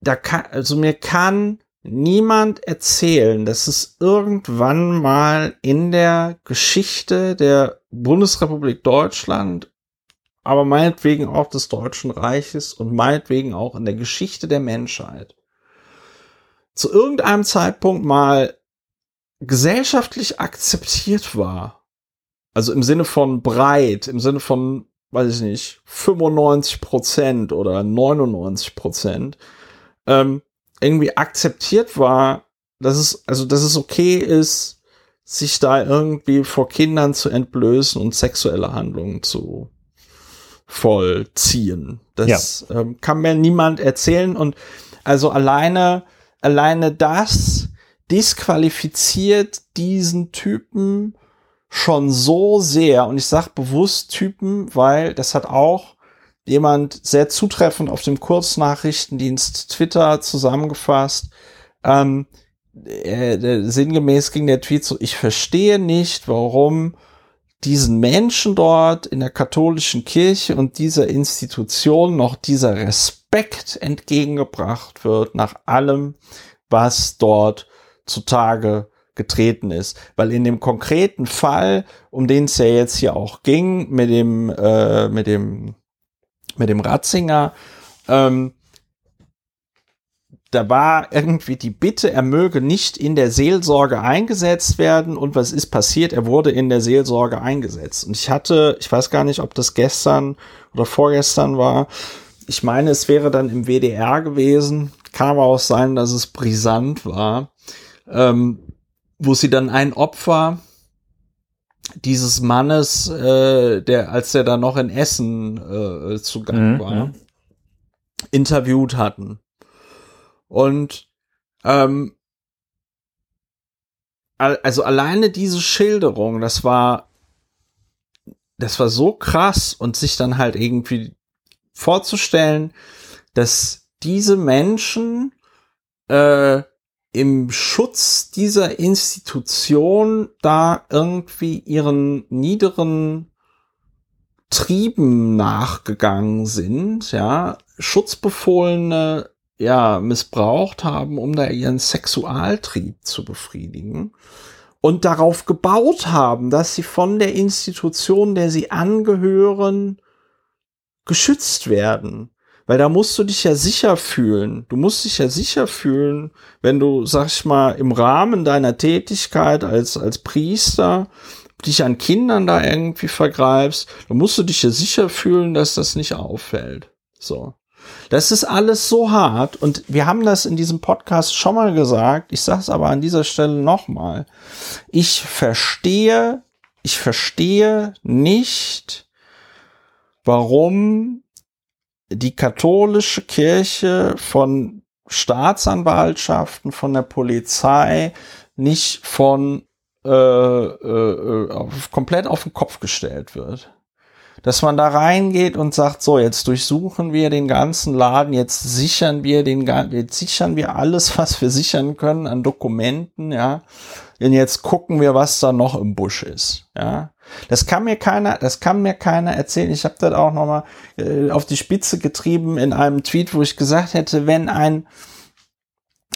da kann, also mir kann niemand erzählen, dass es irgendwann mal in der Geschichte der Bundesrepublik Deutschland, aber meinetwegen auch des Deutschen Reiches und meinetwegen auch in der Geschichte der Menschheit zu irgendeinem Zeitpunkt mal gesellschaftlich akzeptiert war. Also im Sinne von breit, im Sinne von, weiß ich nicht, 95 Prozent oder 99 Prozent, ähm, irgendwie akzeptiert war, dass es, also, dass es okay ist, sich da irgendwie vor Kindern zu entblößen und sexuelle Handlungen zu vollziehen. Das ja. ähm, kann mir niemand erzählen und also alleine, alleine das disqualifiziert diesen Typen schon so sehr und ich sag bewusst Typen, weil das hat auch jemand sehr zutreffend auf dem Kurznachrichtendienst Twitter zusammengefasst. Ähm, äh, sinngemäß ging der Tweet so, ich verstehe nicht, warum diesen Menschen dort in der katholischen Kirche und dieser Institution noch dieser Respekt entgegengebracht wird nach allem, was dort zutage getreten ist. Weil in dem konkreten Fall, um den es ja jetzt hier auch ging, mit dem, äh, mit dem mit dem Ratzinger. Ähm, da war irgendwie die Bitte, er möge nicht in der Seelsorge eingesetzt werden. Und was ist passiert? Er wurde in der Seelsorge eingesetzt. Und ich hatte, ich weiß gar nicht, ob das gestern oder vorgestern war. Ich meine, es wäre dann im WDR gewesen. Kann aber auch sein, dass es brisant war. Ähm, wo sie dann ein Opfer dieses Mannes, äh, der, als der da noch in Essen äh, zugange mhm. war, interviewt hatten. Und ähm, also alleine diese Schilderung, das war, das war so krass und sich dann halt irgendwie vorzustellen, dass diese Menschen äh, im Schutz dieser Institution da irgendwie ihren niederen Trieben nachgegangen sind, ja, Schutzbefohlene ja missbraucht haben, um da ihren Sexualtrieb zu befriedigen und darauf gebaut haben, dass sie von der Institution, der sie angehören, geschützt werden. Weil da musst du dich ja sicher fühlen. Du musst dich ja sicher fühlen, wenn du, sag ich mal, im Rahmen deiner Tätigkeit als, als Priester dich an Kindern da irgendwie vergreifst, dann musst du dich ja sicher fühlen, dass das nicht auffällt. So. Das ist alles so hart und wir haben das in diesem Podcast schon mal gesagt. Ich sage es aber an dieser Stelle nochmal. Ich verstehe, ich verstehe nicht, warum die katholische Kirche von Staatsanwaltschaften, von der Polizei nicht von äh, äh, auf, komplett auf den Kopf gestellt wird. Dass man da reingeht und sagt, so, jetzt durchsuchen wir den ganzen Laden, jetzt sichern wir den, jetzt sichern wir alles, was wir sichern können an Dokumenten, ja. Und jetzt gucken wir, was da noch im Busch ist, ja. Das kann mir keiner, das kann mir keiner erzählen. Ich habe das auch noch mal äh, auf die Spitze getrieben in einem Tweet, wo ich gesagt hätte, wenn ein,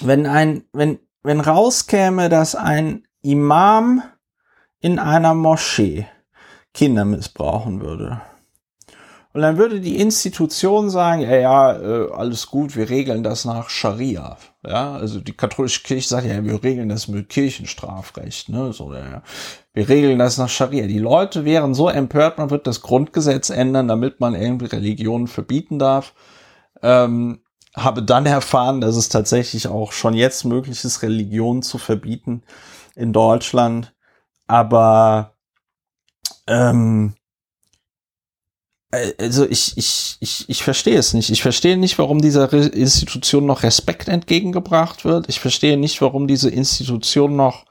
wenn ein, wenn, wenn rauskäme, dass ein Imam in einer Moschee Kinder missbrauchen würde Und dann würde die Institution sagen, ja, ja, äh, alles gut, wir regeln das nach Scharia. Ja, also die katholische Kirche sagt ja, wir regeln das mit Kirchenstrafrecht, ne, so, ja. Wir regeln das nach Scharia. Die Leute wären so empört, man wird das Grundgesetz ändern, damit man irgendwie Religionen verbieten darf. Ähm, habe dann erfahren, dass es tatsächlich auch schon jetzt möglich ist, Religionen zu verbieten in Deutschland. Aber ähm, also ich, ich, ich, ich verstehe es nicht. Ich verstehe nicht, warum dieser Institution noch Respekt entgegengebracht wird. Ich verstehe nicht, warum diese Institution noch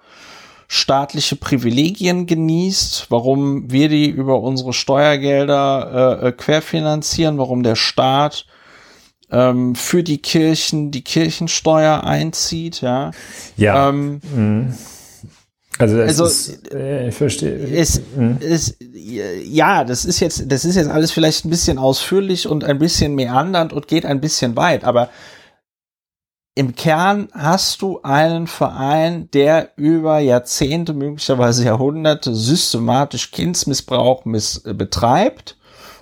staatliche Privilegien genießt, warum wir die über unsere Steuergelder äh, äh querfinanzieren, warum der Staat ähm, für die Kirchen die Kirchensteuer einzieht, ja. Ja. Ähm, mhm. Also, also ist, äh, ich verstehe. Es, mhm. es, ja, das ist jetzt, das ist jetzt alles vielleicht ein bisschen ausführlich und ein bisschen meandernd und geht ein bisschen weit, aber im Kern hast du einen Verein, der über Jahrzehnte, möglicherweise Jahrhunderte systematisch Kindsmissbrauch miss betreibt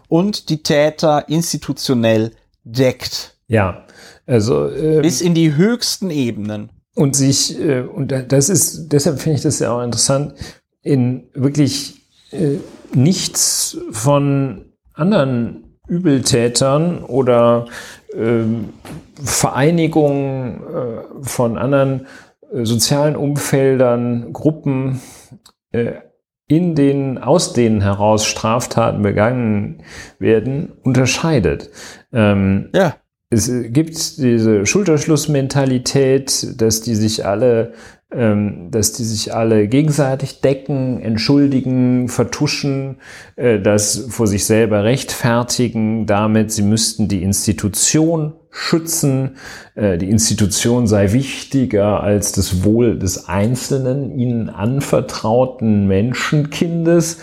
und die Täter institutionell deckt. Ja, also ähm, bis in die höchsten Ebenen. Und sich, äh, und das ist, deshalb finde ich das ja auch interessant, in wirklich äh, nichts von anderen Übeltätern oder äh, Vereinigungen äh, von anderen äh, sozialen Umfeldern, Gruppen, äh, in denen aus denen heraus Straftaten begangen werden, unterscheidet. Ähm, ja es gibt diese Schulterschlussmentalität, dass die sich alle, ähm, dass die sich alle gegenseitig decken, entschuldigen, vertuschen, äh, das vor sich selber rechtfertigen, damit sie müssten die Institution schützen, äh, die Institution sei wichtiger als das Wohl des einzelnen ihnen anvertrauten Menschenkindes.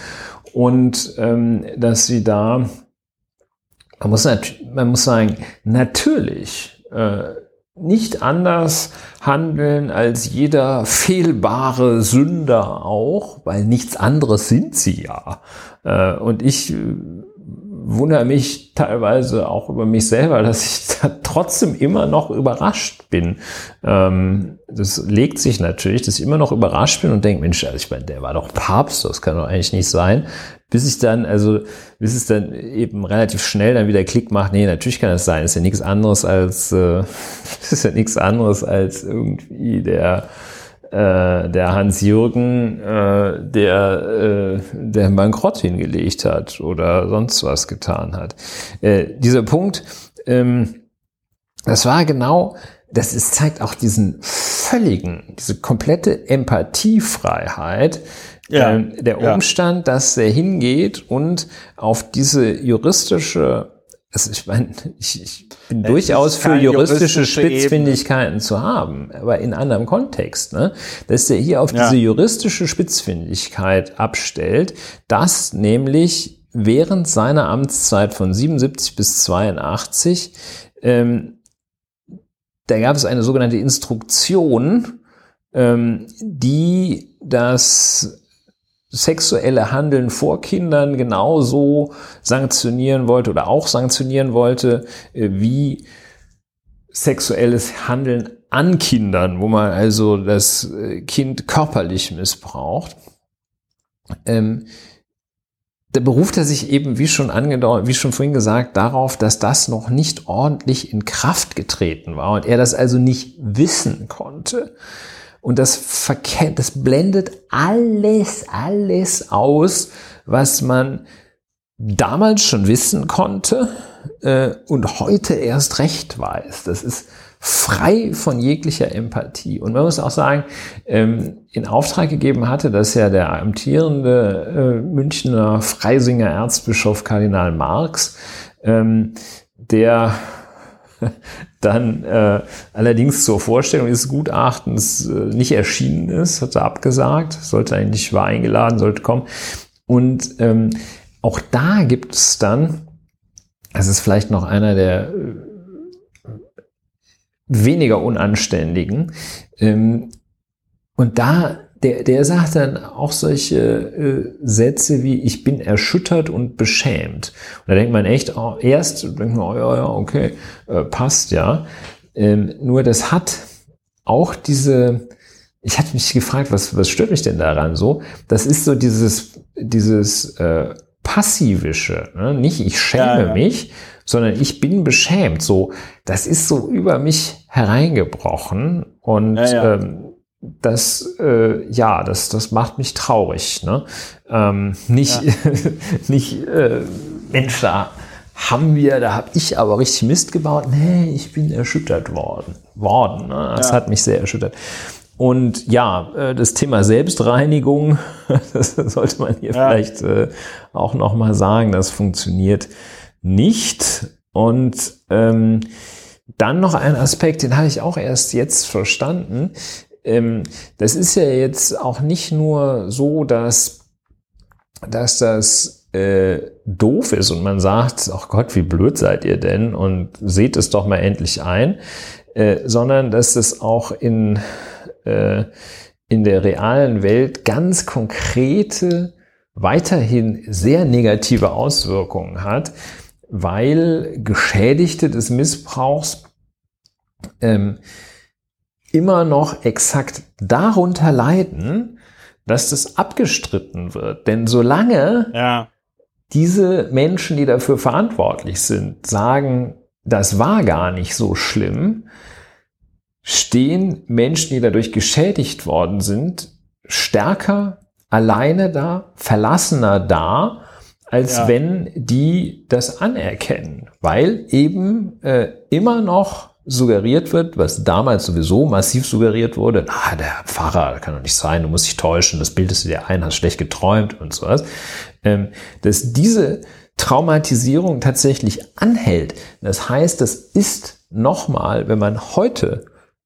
Und ähm, dass sie da man muss, man muss sagen, natürlich äh, nicht anders handeln als jeder fehlbare Sünder auch, weil nichts anderes sind sie ja. Äh, und ich wundere mich teilweise auch über mich selber, dass ich da trotzdem immer noch überrascht bin. Ähm, das legt sich natürlich, dass ich immer noch überrascht bin und denke, Mensch, also ich meine, der war doch Papst, das kann doch eigentlich nicht sein. Bis ich dann, also bis es dann eben relativ schnell dann wieder Klick macht, nee, natürlich kann das sein. ist ja nichts anderes als, äh, ist ja nichts anderes als irgendwie der äh, der Hans-Jürgen, äh, der äh, der Bankrott hingelegt hat oder sonst was getan hat. Äh, dieser Punkt, ähm, das war genau, das ist, zeigt auch diesen völligen, diese komplette Empathiefreiheit, ja, ähm, der Umstand, ja. dass er hingeht und auf diese juristische also ich meine, ich, ich bin es durchaus für juristische, juristische Spitzfindigkeiten Ebene. zu haben, aber in anderem Kontext, ne? dass er hier auf ja. diese juristische Spitzfindigkeit abstellt, dass nämlich während seiner Amtszeit von 77 bis 82 ähm, da gab es eine sogenannte Instruktion, ähm, die das sexuelle Handeln vor Kindern genauso sanktionieren wollte oder auch sanktionieren wollte, äh, wie sexuelles Handeln an Kindern, wo man also das äh, Kind körperlich missbraucht. Ähm, da beruft er sich eben, wie schon angedeutet, wie schon vorhin gesagt, darauf, dass das noch nicht ordentlich in Kraft getreten war und er das also nicht wissen konnte. Und das verkennt, das blendet alles, alles aus, was man damals schon wissen konnte äh, und heute erst recht weiß. Das ist frei von jeglicher Empathie. Und man muss auch sagen, ähm, in Auftrag gegeben hatte, dass ja der amtierende äh, Münchner Freisinger Erzbischof Kardinal Marx, ähm, der dann äh, allerdings zur Vorstellung des Gutachtens äh, nicht erschienen ist, hat er abgesagt, sollte eigentlich war eingeladen, sollte kommen. Und ähm, auch da gibt es dann, das ist vielleicht noch einer der äh, weniger unanständigen, ähm, und da der, der sagt dann auch solche äh, Sätze wie, ich bin erschüttert und beschämt. Und da denkt man echt, oh, erst denkt man, oh ja, ja, okay, äh, passt ja. Ähm, nur das hat auch diese, ich hatte mich gefragt, was, was stört mich denn daran so? Das ist so dieses, dieses äh, passivische, ne? nicht ich schäme ja, ja. mich, sondern ich bin beschämt. So, das ist so über mich hereingebrochen und ja, ähm, das, äh, ja, das, das macht mich traurig. Ne? Ähm, nicht, ja. nicht, äh, Mensch, da haben wir, da habe ich aber richtig Mist gebaut. Nee, ich bin erschüttert worden. worden ne? Das ja. hat mich sehr erschüttert. Und ja, äh, das Thema Selbstreinigung, das sollte man hier ja. vielleicht äh, auch nochmal sagen, das funktioniert nicht. Und ähm, dann noch ein Aspekt, den habe ich auch erst jetzt verstanden das ist ja jetzt auch nicht nur so, dass, dass das äh, doof ist und man sagt, ach Gott, wie blöd seid ihr denn und seht es doch mal endlich ein, äh, sondern dass es auch in, äh, in der realen Welt ganz konkrete, weiterhin sehr negative Auswirkungen hat, weil Geschädigte des Missbrauchs ähm, immer noch exakt darunter leiden, dass das abgestritten wird. Denn solange ja. diese Menschen, die dafür verantwortlich sind, sagen, das war gar nicht so schlimm, stehen Menschen, die dadurch geschädigt worden sind, stärker alleine da, verlassener da, als ja. wenn die das anerkennen, weil eben äh, immer noch suggeriert wird, was damals sowieso massiv suggeriert wurde, ah, der Pfarrer, kann doch nicht sein, du musst dich täuschen, das bildest du dir ein, hast schlecht geträumt und sowas, ähm, dass diese Traumatisierung tatsächlich anhält. Das heißt, das ist nochmal, wenn man heute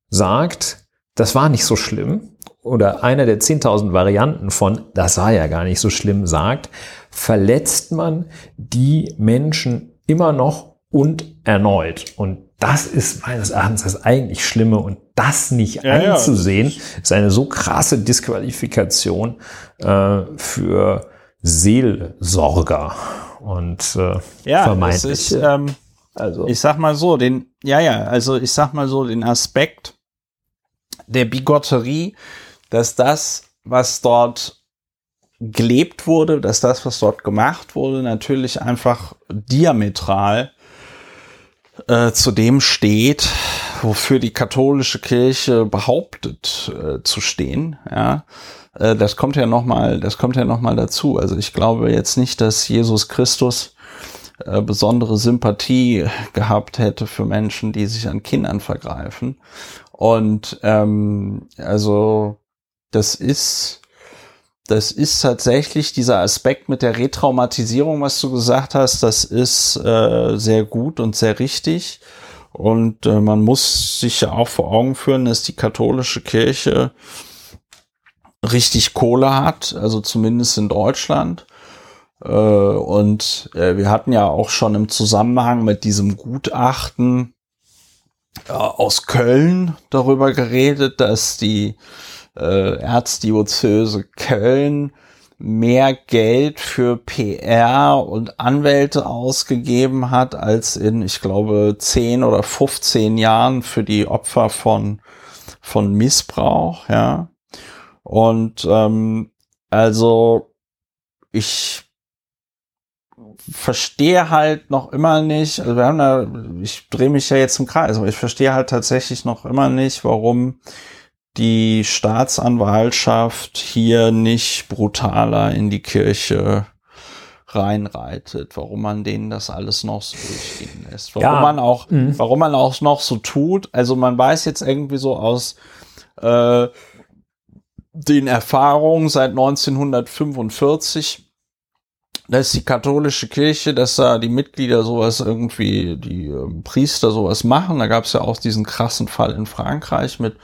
sagt, das war nicht so schlimm, oder einer der 10.000 Varianten von, das war ja gar nicht so schlimm, sagt, verletzt man die Menschen immer noch und erneut. Und das ist meines Erachtens das eigentlich Schlimme und das nicht ja, einzusehen, ja. ist eine so krasse Disqualifikation äh, für Seelsorger und äh, ja, vermeintlich. Ist, ähm, also ich sag mal so, den ja ja, also ich sag mal so den Aspekt der Bigotterie, dass das, was dort gelebt wurde, dass das, was dort gemacht wurde, natürlich einfach diametral äh, zu dem steht, wofür die katholische Kirche behauptet äh, zu stehen. Ja, äh, das kommt ja noch mal, das kommt ja noch mal dazu. Also ich glaube jetzt nicht, dass Jesus Christus äh, besondere Sympathie gehabt hätte für Menschen, die sich an Kindern vergreifen. Und ähm, also das ist das ist tatsächlich dieser Aspekt mit der Retraumatisierung, was du gesagt hast, das ist äh, sehr gut und sehr richtig. Und äh, man muss sich ja auch vor Augen führen, dass die katholische Kirche richtig Kohle hat, also zumindest in Deutschland. Äh, und äh, wir hatten ja auch schon im Zusammenhang mit diesem Gutachten äh, aus Köln darüber geredet, dass die äh, Erzdiözese Köln mehr Geld für PR und Anwälte ausgegeben hat, als in, ich glaube, 10 oder 15 Jahren für die Opfer von, von Missbrauch, ja. Und ähm, also ich verstehe halt noch immer nicht, also wir haben da, ich drehe mich ja jetzt im Kreis, aber ich verstehe halt tatsächlich noch immer nicht, warum die Staatsanwaltschaft hier nicht brutaler in die Kirche reinreitet, warum man denen das alles noch so durchgehen lässt, warum ja. man auch, mhm. warum man auch noch so tut. Also man weiß jetzt irgendwie so aus äh, den Erfahrungen seit 1945, dass die katholische Kirche, dass da die Mitglieder sowas irgendwie, die äh, Priester sowas machen. Da gab es ja auch diesen krassen Fall in Frankreich mit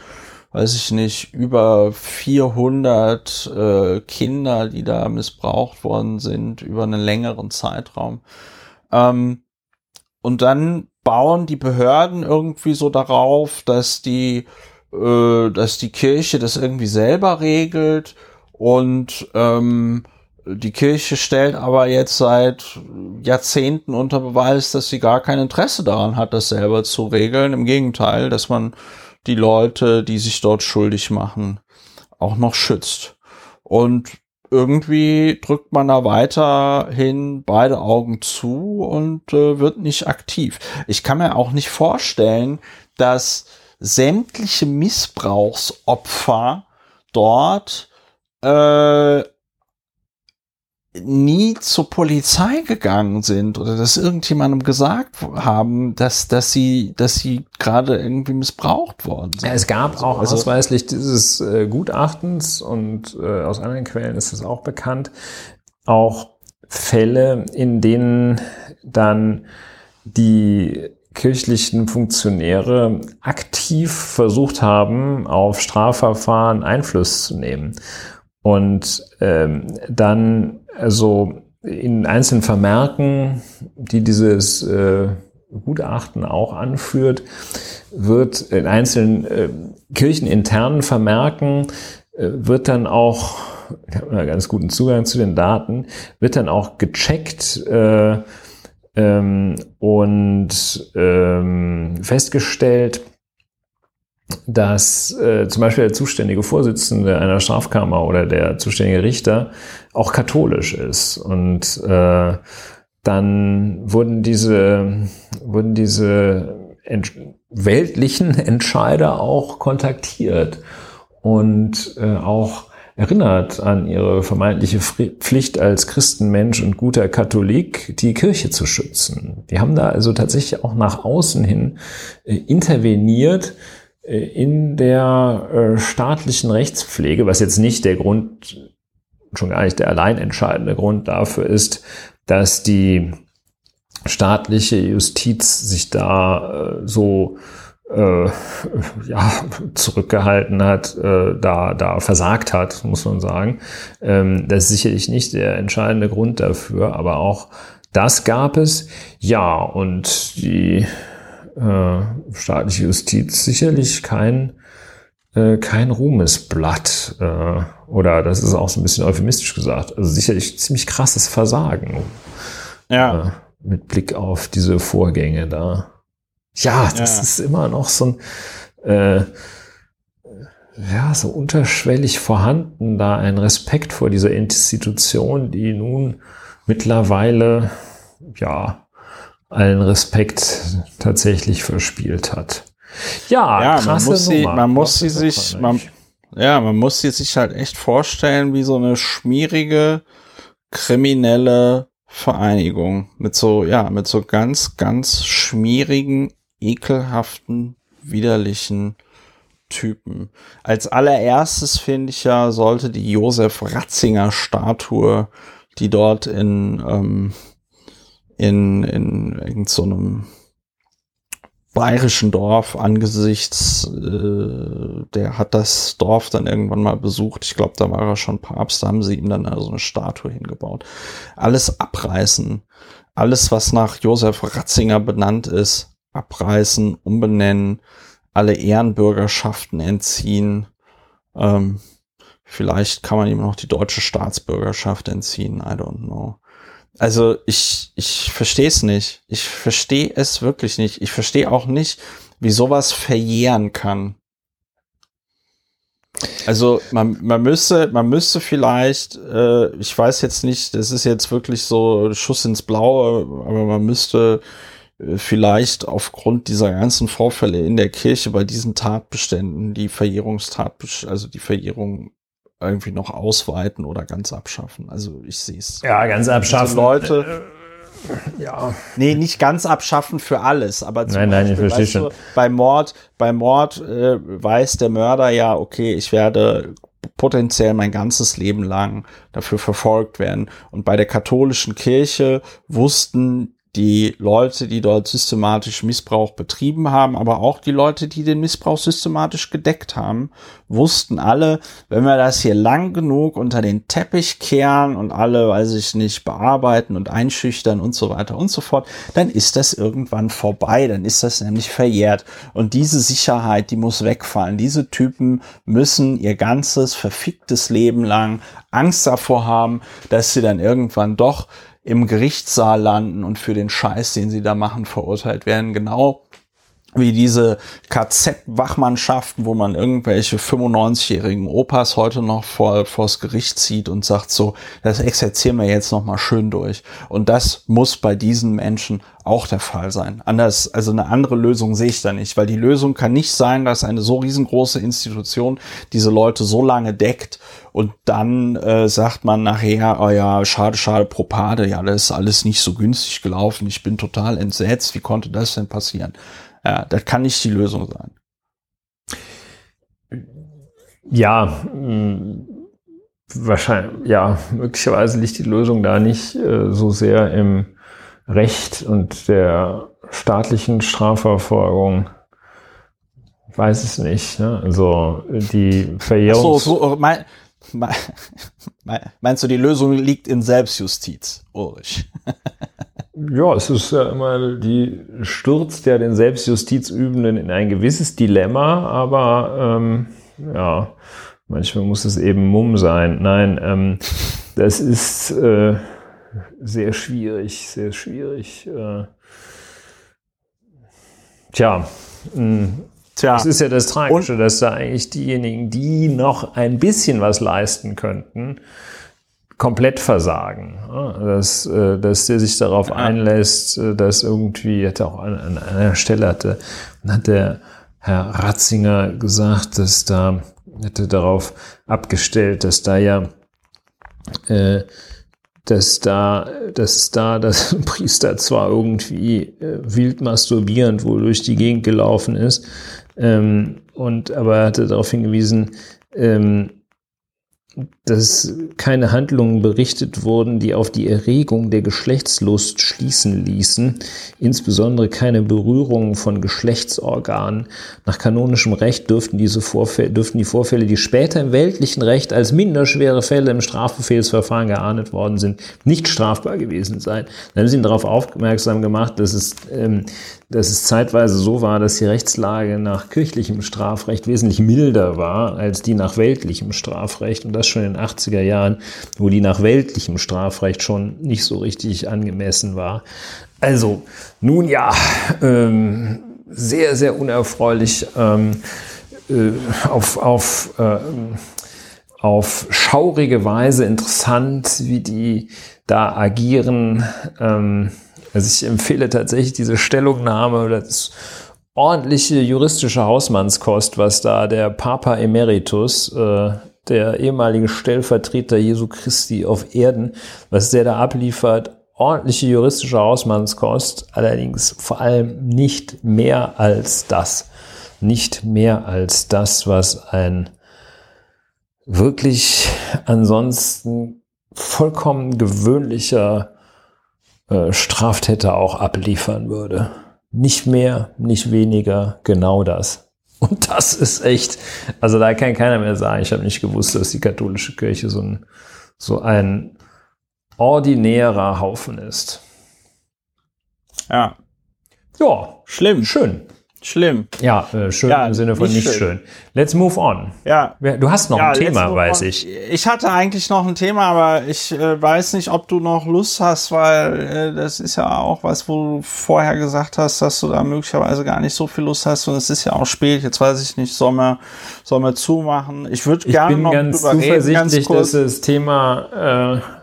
weiß ich nicht, über 400 äh, Kinder, die da missbraucht worden sind über einen längeren Zeitraum. Ähm, und dann bauen die Behörden irgendwie so darauf, dass die äh, dass die Kirche das irgendwie selber regelt und ähm, die Kirche stellt aber jetzt seit Jahrzehnten unter Beweis, dass sie gar kein Interesse daran hat, das selber zu regeln. Im Gegenteil, dass man die Leute, die sich dort schuldig machen, auch noch schützt. Und irgendwie drückt man da weiterhin beide Augen zu und äh, wird nicht aktiv. Ich kann mir auch nicht vorstellen, dass sämtliche Missbrauchsopfer dort äh, nie zur Polizei gegangen sind oder dass irgendjemandem gesagt haben, dass, dass sie, dass sie gerade irgendwie missbraucht worden sind. Es gab also, auch also, ausweislich dieses äh, Gutachtens und äh, aus anderen Quellen ist es auch bekannt, auch Fälle, in denen dann die kirchlichen Funktionäre aktiv versucht haben, auf Strafverfahren Einfluss zu nehmen. Und ähm, dann also in einzelnen Vermerken, die dieses äh, Gutachten auch anführt, wird in einzelnen äh, kircheninternen Vermerken äh, wird dann auch, ich habe einen ganz guten Zugang zu den Daten, wird dann auch gecheckt äh, ähm, und ähm, festgestellt, dass äh, zum Beispiel der zuständige Vorsitzende einer Strafkammer oder der zuständige Richter auch katholisch ist. Und äh, dann wurden diese, wurden diese ent weltlichen Entscheider auch kontaktiert und äh, auch erinnert an ihre vermeintliche Pflicht als Christenmensch und guter Katholik, die Kirche zu schützen. Die haben da also tatsächlich auch nach außen hin äh, interveniert, in der äh, staatlichen Rechtspflege, was jetzt nicht der Grund, schon gar nicht der allein entscheidende Grund dafür ist, dass die staatliche Justiz sich da äh, so äh, ja, zurückgehalten hat, äh, da, da versagt hat, muss man sagen. Ähm, das ist sicherlich nicht der entscheidende Grund dafür, aber auch das gab es. Ja, und die äh, staatliche Justiz sicherlich kein, äh, kein Ruhmesblatt. Äh, oder das ist auch so ein bisschen euphemistisch gesagt. Also sicherlich ziemlich krasses Versagen. Ja. Äh, mit Blick auf diese Vorgänge da. Ja, das ja. ist immer noch so ein, äh, ja, so unterschwellig vorhanden, da ein Respekt vor dieser Institution, die nun mittlerweile, ja, allen Respekt tatsächlich verspielt hat. Ja, ja man muss sie, Nummer. man muss sie sich, man, ja, man muss sie sich halt echt vorstellen wie so eine schmierige kriminelle Vereinigung mit so, ja, mit so ganz, ganz schmierigen, ekelhaften, widerlichen Typen. Als allererstes finde ich ja, sollte die Josef Ratzinger Statue, die dort in, ähm, in, in irgendeinem so bayerischen Dorf angesichts, äh, der hat das Dorf dann irgendwann mal besucht. Ich glaube, da war er schon Papst, da haben sie ihm dann also eine Statue hingebaut. Alles abreißen. Alles, was nach Josef Ratzinger benannt ist, abreißen, umbenennen, alle Ehrenbürgerschaften entziehen. Ähm, vielleicht kann man ihm noch die deutsche Staatsbürgerschaft entziehen, I don't know. Also ich, ich verstehe es nicht. Ich verstehe es wirklich nicht. Ich verstehe auch nicht, wie sowas verjähren kann. Also man, man müsste, man müsste vielleicht, äh, ich weiß jetzt nicht, das ist jetzt wirklich so Schuss ins Blaue, aber man müsste äh, vielleicht aufgrund dieser ganzen Vorfälle in der Kirche bei diesen Tatbeständen die Verjährungstat, also die Verjährung irgendwie noch ausweiten oder ganz abschaffen. Also ich sehe es. Ja, ganz abschaffen. Leute. Äh, ja. Nee, nicht ganz abschaffen für alles, aber zum nein, Beispiel, nein, ich verstehe schon. Du, bei Mord, bei Mord äh, weiß der Mörder ja, okay, ich werde potenziell mein ganzes Leben lang dafür verfolgt werden. Und bei der katholischen Kirche wussten die Leute, die dort systematisch Missbrauch betrieben haben, aber auch die Leute, die den Missbrauch systematisch gedeckt haben, wussten alle, wenn wir das hier lang genug unter den Teppich kehren und alle, weiß ich nicht, bearbeiten und einschüchtern und so weiter und so fort, dann ist das irgendwann vorbei, dann ist das nämlich verjährt. Und diese Sicherheit, die muss wegfallen. Diese Typen müssen ihr ganzes verficktes Leben lang Angst davor haben, dass sie dann irgendwann doch im Gerichtssaal landen und für den Scheiß, den sie da machen, verurteilt werden. Genau wie diese KZ-Wachmannschaften, wo man irgendwelche 95-jährigen Opas heute noch vor, vors Gericht zieht und sagt so, das exerzieren wir jetzt noch mal schön durch. Und das muss bei diesen Menschen auch der Fall sein. Anders, also eine andere Lösung sehe ich da nicht, weil die Lösung kann nicht sein, dass eine so riesengroße Institution diese Leute so lange deckt und dann äh, sagt man nachher, oh ja, schade, schade, Propade, ja, das ist alles nicht so günstig gelaufen, ich bin total entsetzt, wie konnte das denn passieren? Ja, das kann nicht die Lösung sein. Ja, mm, wahrscheinlich, ja, möglicherweise liegt die Lösung da nicht äh, so sehr im Recht und der staatlichen Strafverfolgung. Ich weiß es nicht. Ne? Also die Verjährung. So, so, mein, Meinst du, die Lösung liegt in Selbstjustiz, Ulrich? Ja, es ist ja immer die stürzt ja den Selbstjustizübenden in ein gewisses Dilemma, aber ähm, ja, manchmal muss es eben Mumm sein. Nein, ähm, das ist äh, sehr schwierig, sehr schwierig. Äh, tja, mh, hm, Tja. Das ist ja das Tragische, und, dass da eigentlich diejenigen, die noch ein bisschen was leisten könnten, komplett versagen. Dass, äh, dass der sich darauf einlässt, äh, dass irgendwie, hätte auch an, an einer Stelle hatte, hat der Herr Ratzinger gesagt, dass da, hätte darauf abgestellt, dass da ja, äh, dass da, dass da das Priester zwar irgendwie äh, wild masturbierend wohl durch die Gegend gelaufen ist, ähm, und aber er hatte darauf hingewiesen, ähm, dass keine Handlungen berichtet wurden, die auf die Erregung der Geschlechtslust schließen ließen, insbesondere keine Berührungen von Geschlechtsorganen. Nach kanonischem Recht dürften, diese Vorfälle, dürften die Vorfälle, die später im weltlichen Recht als minderschwere Fälle im Strafbefehlsverfahren geahndet worden sind, nicht strafbar gewesen sein. Dann haben sie ihn darauf aufmerksam gemacht, dass es ähm, dass es zeitweise so war, dass die Rechtslage nach kirchlichem Strafrecht wesentlich milder war als die nach weltlichem Strafrecht und das schon in 80er Jahren, wo die nach weltlichem Strafrecht schon nicht so richtig angemessen war. Also, nun ja, ähm, sehr, sehr unerfreulich ähm, äh, auf, auf, äh, auf schaurige Weise interessant, wie die da agieren. Ähm, also ich empfehle tatsächlich diese Stellungnahme das ordentliche juristische Hausmannskost, was da der Papa Emeritus, äh, der ehemalige Stellvertreter Jesu Christi auf Erden, was der da abliefert, ordentliche juristische Hausmannskost, allerdings vor allem nicht mehr als das. Nicht mehr als das, was ein wirklich ansonsten vollkommen gewöhnlicher äh, Straftäter auch abliefern würde. Nicht mehr, nicht weniger, genau das. Und das ist echt, also da kann keiner mehr sagen, ich habe nicht gewusst, dass die katholische Kirche so ein, so ein ordinärer Haufen ist. Ja. Ja, schlimm. Schön. Schlimm. Ja, äh, schön ja, im Sinne von nicht, nicht schön. schön. Let's move on. Ja. Du hast noch ja, ein Thema, weiß ich. Ich hatte eigentlich noch ein Thema, aber ich äh, weiß nicht, ob du noch Lust hast, weil äh, das ist ja auch was, wo du vorher gesagt hast, dass du da möglicherweise gar nicht so viel Lust hast und es ist ja auch spät. Jetzt weiß ich nicht, soll man, soll man zumachen? Ich würde gerne noch ganz drüber reden, ganz kurz. dass das Thema äh,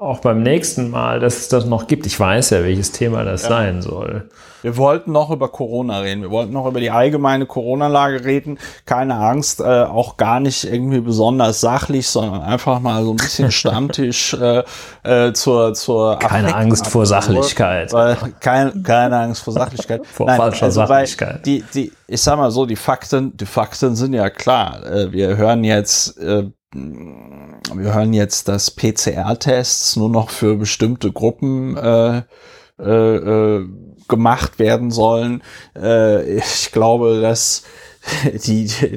auch beim nächsten Mal, dass es das noch gibt. Ich weiß ja, welches Thema das ja. sein soll. Wir wollten noch über Corona reden. Wir wollten noch über die allgemeine Corona-Lage reden. Keine Angst, äh, auch gar nicht irgendwie besonders sachlich, sondern einfach mal so ein bisschen Stammtisch äh, äh, zur zur Keine Angst vor Sachlichkeit. Weil, kein, keine Angst vor Sachlichkeit. vor Nein, falscher also Sachlichkeit. Die die ich sag mal so, die Fakten, die Fakten sind ja klar. Äh, wir hören jetzt äh, wir hören jetzt, dass PCR-Tests nur noch für bestimmte Gruppen äh, äh, äh, gemacht werden sollen. Äh, ich glaube, dass die, die,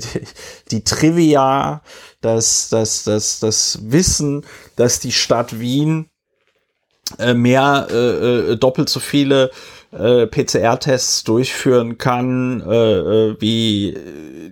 die Trivia, das, das, das, das Wissen, dass die Stadt Wien äh, mehr äh, äh, doppelt so viele äh, PCR-Tests durchführen kann äh, äh, wie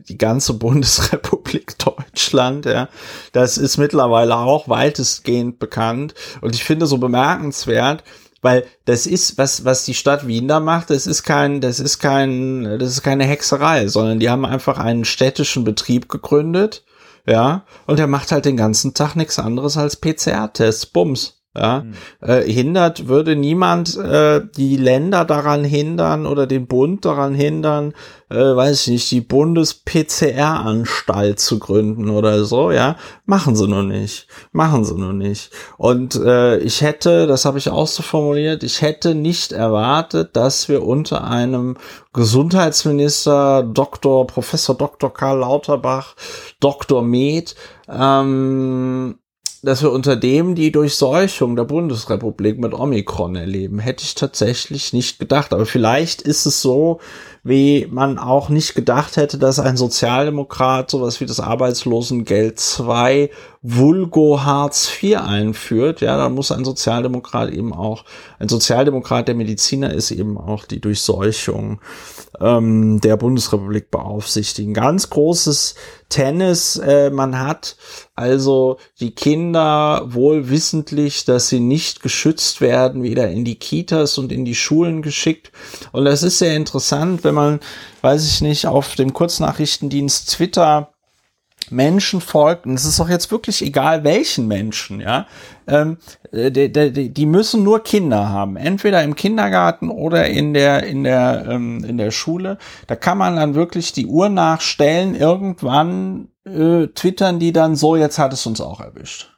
die ganze Bundesrepublik Deutschland. Ja, das ist mittlerweile auch weitestgehend bekannt. Und ich finde so bemerkenswert, weil das ist was was die Stadt Wien da macht das ist kein das ist kein das ist keine Hexerei sondern die haben einfach einen städtischen Betrieb gegründet ja. Und der macht halt den ganzen Tag nichts anderes als PCR-Tests bums ja, mhm. äh, hindert, würde niemand äh, die Länder daran hindern oder den Bund daran hindern, äh, weiß ich nicht, die Bundes-PCR-Anstalt zu gründen oder so, ja, machen sie nur nicht, machen sie nur nicht. Und äh, ich hätte, das habe ich auch so formuliert, ich hätte nicht erwartet, dass wir unter einem Gesundheitsminister, Dr. Professor Dr. Karl Lauterbach, Dr. Med, ähm, dass wir unter dem die Durchseuchung der Bundesrepublik mit Omikron erleben, hätte ich tatsächlich nicht gedacht. Aber vielleicht ist es so, wie man auch nicht gedacht hätte, dass ein Sozialdemokrat sowas wie das Arbeitslosengeld 2 Vulgo Hartz IV einführt. Ja, da muss ein Sozialdemokrat eben auch, ein Sozialdemokrat, der Mediziner ist eben auch die Durchseuchung ähm, der Bundesrepublik beaufsichtigen. Ganz großes Tennis. Äh, man hat also die Kinder wohl wissentlich, dass sie nicht geschützt werden, wieder in die Kitas und in die Schulen geschickt. Und das ist sehr interessant, wenn man, weiß ich nicht, auf dem Kurznachrichtendienst Twitter Menschen folgt, und es ist auch jetzt wirklich egal welchen Menschen, ja, ähm, die, die, die müssen nur Kinder haben, entweder im Kindergarten oder in der in der ähm, in der Schule. Da kann man dann wirklich die Uhr nachstellen. Irgendwann äh, twittern die dann so, jetzt hat es uns auch erwischt.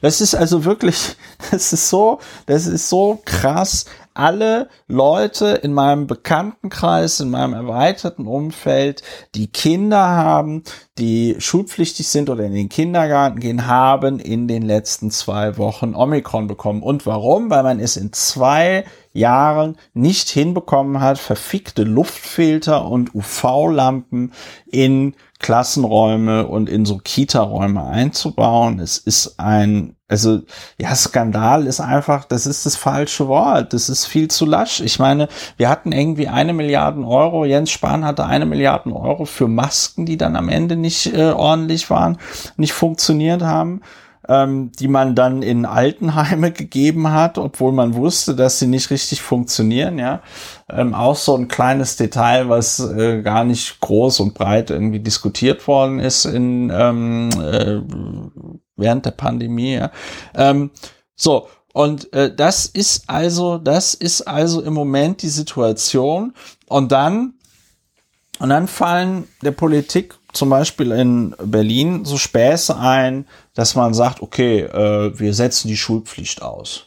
Das ist also wirklich, das ist so, das ist so krass alle Leute in meinem Bekanntenkreis, in meinem erweiterten Umfeld, die Kinder haben, die schulpflichtig sind oder in den Kindergarten gehen, haben in den letzten zwei Wochen Omikron bekommen. Und warum? Weil man es in zwei Jahren nicht hinbekommen hat, verfickte Luftfilter und UV-Lampen in Klassenräume und in so Kita-Räume einzubauen. Es ist ein, also ja, Skandal ist einfach, das ist das falsche Wort. Das ist viel zu lasch. Ich meine, wir hatten irgendwie eine Milliarde Euro. Jens Spahn hatte eine Milliarde Euro für Masken, die dann am Ende nicht äh, ordentlich waren, nicht funktioniert haben ähm, die man dann in Altenheime gegeben hat, obwohl man wusste, dass sie nicht richtig funktionieren, ja. Ähm, auch so ein kleines Detail, was äh, gar nicht groß und breit irgendwie diskutiert worden ist in ähm, äh, während der Pandemie. Ja. Ähm, so, und äh, das ist also, das ist also im Moment die Situation. Und dann, und dann fallen der Politik zum Beispiel in Berlin so Späße ein, dass man sagt, okay, äh, wir setzen die Schulpflicht aus.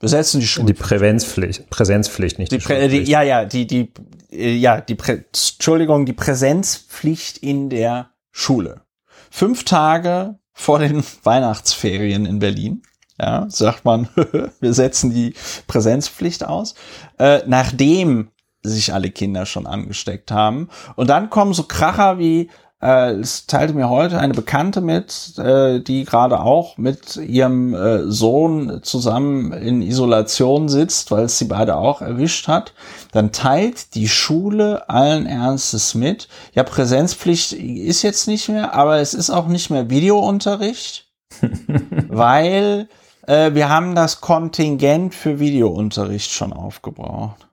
Wir setzen die Schulpflicht. Die Präsenzpflicht, Präsenzpflicht, nicht die, die, Prä die Ja, ja, die, die, äh, ja, die, Prä Entschuldigung, die Präsenzpflicht in der Schule. Fünf Tage vor den Weihnachtsferien in Berlin. Ja, sagt man, wir setzen die Präsenzpflicht aus. Äh, nachdem sich alle Kinder schon angesteckt haben. Und dann kommen so Kracher wie, äh, es teilte mir heute eine Bekannte mit, äh, die gerade auch mit ihrem äh, Sohn zusammen in Isolation sitzt, weil es sie beide auch erwischt hat. Dann teilt die Schule allen Ernstes mit. Ja, Präsenzpflicht ist jetzt nicht mehr, aber es ist auch nicht mehr Videounterricht, weil äh, wir haben das Kontingent für Videounterricht schon aufgebraucht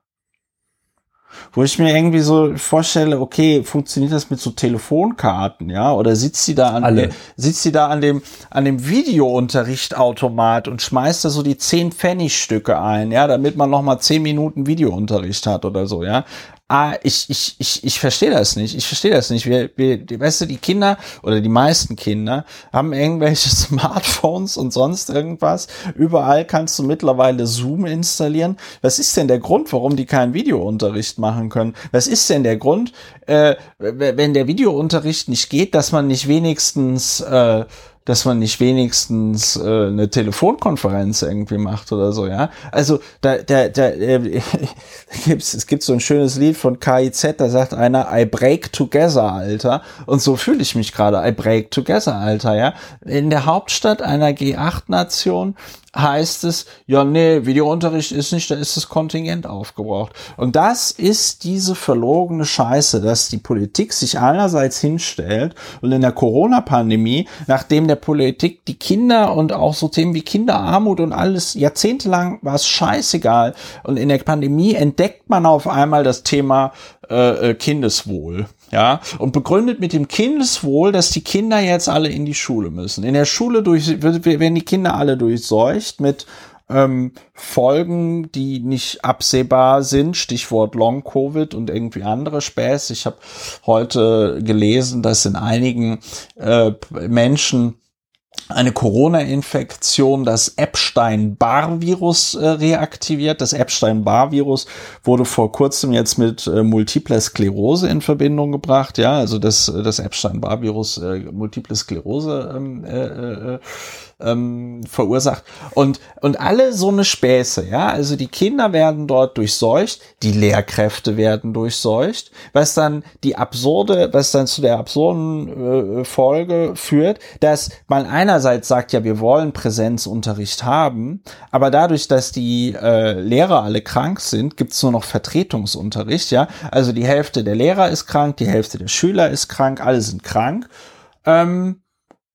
wo ich mir irgendwie so vorstelle, okay, funktioniert das mit so Telefonkarten, ja? Oder sitzt sie da an, Alle. sitzt sie da an dem, an dem Videounterrichtautomat und schmeißt da so die 10 Pfennigstücke ein, ja, damit man noch mal 10 Minuten Videounterricht hat oder so, ja? Ah, ich, ich, ich, ich verstehe das nicht. Ich verstehe das nicht. Wir, wir, die, weißt du, die Kinder oder die meisten Kinder haben irgendwelche Smartphones und sonst irgendwas. Überall kannst du mittlerweile Zoom installieren. Was ist denn der Grund, warum die keinen Videounterricht machen können? Was ist denn der Grund, äh, wenn der Videounterricht nicht geht, dass man nicht wenigstens äh, dass man nicht wenigstens äh, eine Telefonkonferenz irgendwie macht oder so, ja. Also da, da, da äh, gibt's, es gibt so ein schönes Lied von KIZ, da sagt einer, I break together, Alter. Und so fühle ich mich gerade, I break together, Alter, ja. In der Hauptstadt einer G8-Nation heißt es, ja, nee, Videounterricht ist nicht, da ist das Kontingent aufgebraucht. Und das ist diese verlogene Scheiße, dass die Politik sich einerseits hinstellt und in der Corona-Pandemie, nachdem der Politik die Kinder und auch so Themen wie Kinderarmut und alles jahrzehntelang war es scheißegal. Und in der Pandemie entdeckt man auf einmal das Thema äh, äh Kindeswohl ja, und begründet mit dem Kindeswohl, dass die Kinder jetzt alle in die Schule müssen. In der Schule durch, werden die Kinder alle durchseucht mit ähm, Folgen, die nicht absehbar sind, Stichwort Long Covid und irgendwie andere Späße. Ich habe heute gelesen, dass in einigen äh, Menschen eine Corona-Infektion das Epstein-Barr-Virus äh, reaktiviert. Das Epstein-Barr-Virus wurde vor kurzem jetzt mit äh, Multiple Sklerose in Verbindung gebracht. Ja, also das, das Epstein-Barr-Virus äh, Multiple Sklerose ähm, äh, äh, ähm, verursacht. Und, und alle so eine Späße, ja. Also die Kinder werden dort durchseucht, die Lehrkräfte werden durchseucht, was dann die absurde, was dann zu der absurden äh, Folge führt, dass man einerseits sagt, ja, wir wollen Präsenzunterricht haben, aber dadurch, dass die äh, Lehrer alle krank sind, gibt's nur noch Vertretungsunterricht, ja. Also die Hälfte der Lehrer ist krank, die Hälfte der Schüler ist krank, alle sind krank. Ähm,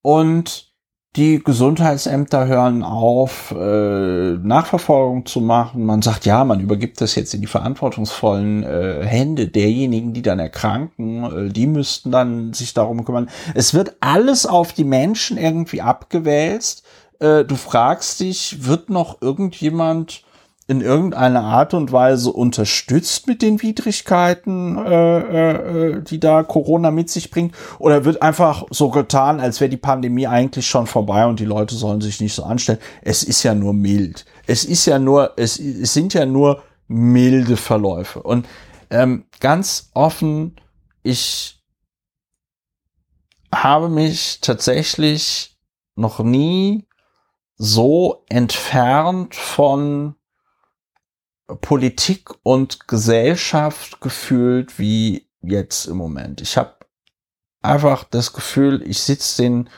und die Gesundheitsämter hören auf, äh, Nachverfolgung zu machen. Man sagt, ja, man übergibt das jetzt in die verantwortungsvollen äh, Hände derjenigen, die dann erkranken. Äh, die müssten dann sich darum kümmern. Es wird alles auf die Menschen irgendwie abgewälzt. Äh, du fragst dich, wird noch irgendjemand in irgendeiner Art und Weise unterstützt mit den Widrigkeiten, äh, äh, die da Corona mit sich bringt? Oder wird einfach so getan, als wäre die Pandemie eigentlich schon vorbei und die Leute sollen sich nicht so anstellen? Es ist ja nur mild. Es ist ja nur, es, es sind ja nur milde Verläufe. Und ähm, ganz offen, ich habe mich tatsächlich noch nie so entfernt von Politik und Gesellschaft gefühlt wie jetzt im Moment. Ich habe einfach das Gefühl, ich sitze den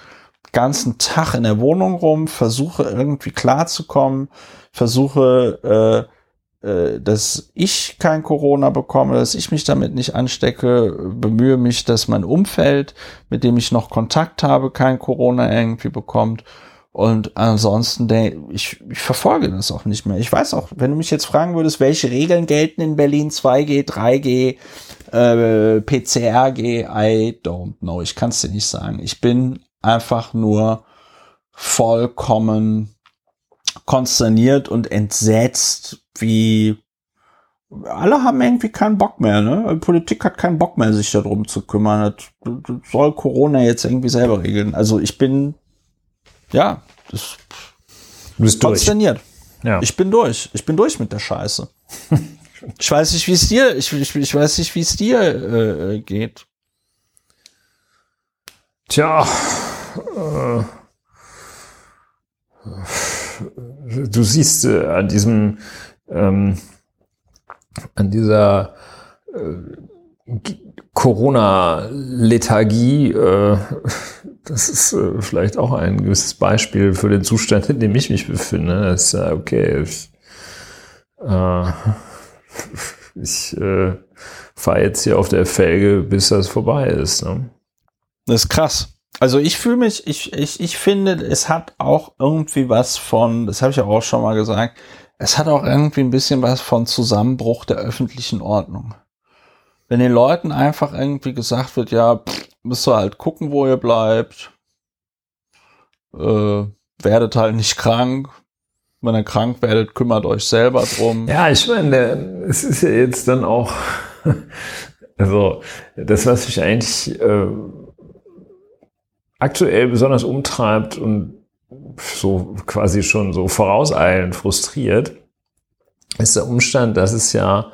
ganzen Tag in der Wohnung rum, versuche irgendwie klarzukommen, versuche, äh, äh, dass ich kein Corona bekomme, dass ich mich damit nicht anstecke, bemühe mich, dass mein Umfeld, mit dem ich noch Kontakt habe, kein Corona irgendwie bekommt. Und ansonsten, ich, ich verfolge das auch nicht mehr. Ich weiß auch, wenn du mich jetzt fragen würdest, welche Regeln gelten in Berlin 2G, 3G, äh, PCRG, I don't know. Ich kann es dir nicht sagen. Ich bin einfach nur vollkommen konsterniert und entsetzt, wie alle haben irgendwie keinen Bock mehr, ne? Die Politik hat keinen Bock mehr, sich darum zu kümmern. Das soll Corona jetzt irgendwie selber regeln. Also ich bin ja, das du bist konsterniert. Ja. Ich bin durch. Ich bin durch mit der Scheiße. ich weiß nicht, wie es dir, ich, ich, ich weiß nicht, wie es dir äh, geht. Tja, äh, du siehst äh, an diesem, ähm, an dieser äh, Corona-Lethargie, äh, das ist äh, vielleicht auch ein gewisses Beispiel für den Zustand, in dem ich mich befinde. Das ist ja okay. Ich, äh, ich äh, fahre jetzt hier auf der Felge, bis das vorbei ist. Ne? Das ist krass. Also ich fühle mich, ich, ich, ich finde, es hat auch irgendwie was von, das habe ich auch schon mal gesagt, es hat auch irgendwie ein bisschen was von Zusammenbruch der öffentlichen Ordnung. Wenn den Leuten einfach irgendwie gesagt wird, ja, pff, müsst ihr halt gucken, wo ihr bleibt. Äh, werdet halt nicht krank. Wenn ihr krank werdet, kümmert euch selber drum. Ja, ich meine, es ist ja jetzt dann auch, also das, was mich eigentlich äh, aktuell besonders umtreibt und so quasi schon so vorauseilend frustriert, ist der Umstand, dass es ja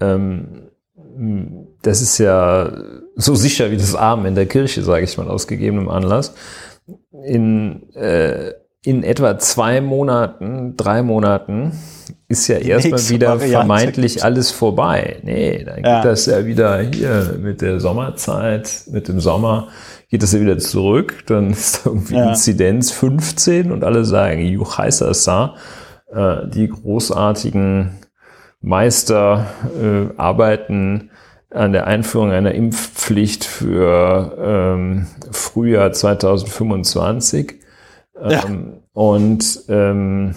ähm, das ist ja so sicher wie das Armen in der Kirche, sage ich mal, aus gegebenem Anlass, in, äh, in etwa zwei Monaten, drei Monaten ist ja erstmal wieder Variante. vermeintlich alles vorbei. Nee, dann ja. geht das ja wieder hier mit der Sommerzeit, mit dem Sommer geht das ja wieder zurück. Dann ist irgendwie ja. Inzidenz 15 und alle sagen, Juchaisasa, äh, die großartigen Meister äh, arbeiten an der Einführung einer Impfpflicht für ähm, Frühjahr 2025. Ja. Ähm, und ähm,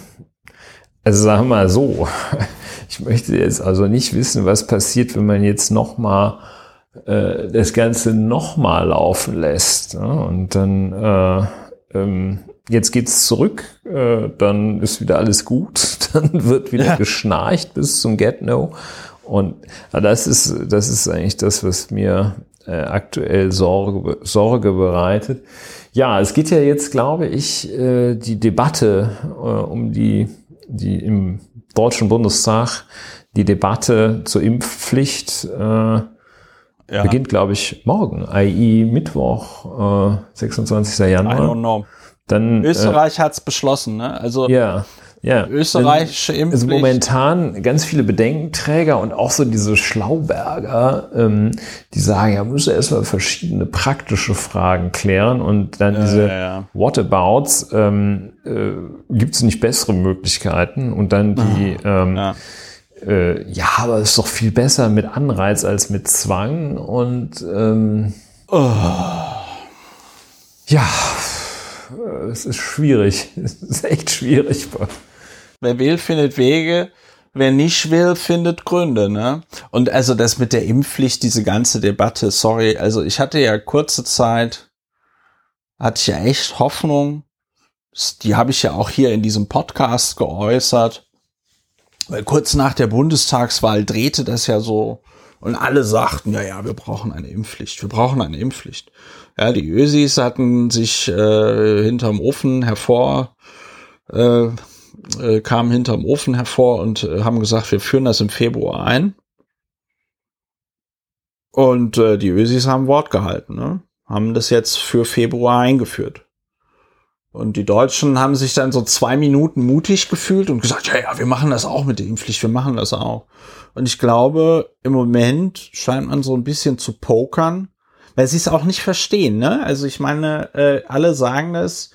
also sagen wir mal so, ich möchte jetzt also nicht wissen, was passiert, wenn man jetzt nochmal äh, das Ganze nochmal laufen lässt. Ne? Und dann äh, ähm, jetzt geht's zurück, äh, dann ist wieder alles gut, dann wird wieder ja. geschnarcht bis zum Get-No. Und das ist, das ist eigentlich das, was mir äh, aktuell Sorge, Sorge bereitet. Ja, es geht ja jetzt, glaube ich, äh, die Debatte äh, um die, die im Deutschen Bundestag, die Debatte zur Impfpflicht äh, ja. beginnt, glaube ich, morgen, i.e. Mittwoch, äh, 26. Januar. I don't know. Dann, Österreich äh, hat es beschlossen, ne? Also ja. Ja. Österreichische Impfpflicht. Also momentan ganz viele Bedenkenträger und auch so diese Schlauberger, ähm, die sagen, ja, müssen erstmal verschiedene praktische Fragen klären und dann ja, diese ja, ja. Whatabouts, ähm, äh, gibt es nicht bessere Möglichkeiten und dann die, ähm, ja. Äh, ja, aber es ist doch viel besser mit Anreiz als mit Zwang und ähm, oh. ja, es ist schwierig. Es ist echt schwierig. Wer will, findet Wege. Wer nicht will, findet Gründe, ne? Und also das mit der Impfpflicht, diese ganze Debatte, sorry, also ich hatte ja kurze Zeit, hatte ich ja echt Hoffnung. Die habe ich ja auch hier in diesem Podcast geäußert. Weil kurz nach der Bundestagswahl drehte das ja so und alle sagten, ja, ja, wir brauchen eine Impfpflicht, wir brauchen eine Impfpflicht. Ja, die Ösis hatten sich äh, hinterm Ofen hervor äh, äh, kamen hinterm Ofen hervor und äh, haben gesagt, wir führen das im Februar ein. Und äh, die Ösis haben Wort gehalten, ne? haben das jetzt für Februar eingeführt. Und die Deutschen haben sich dann so zwei Minuten mutig gefühlt und gesagt, ja, ja, wir machen das auch mit der Impfpflicht, wir machen das auch. Und ich glaube, im Moment scheint man so ein bisschen zu pokern, weil sie es auch nicht verstehen, ne? Also ich meine, äh, alle sagen das,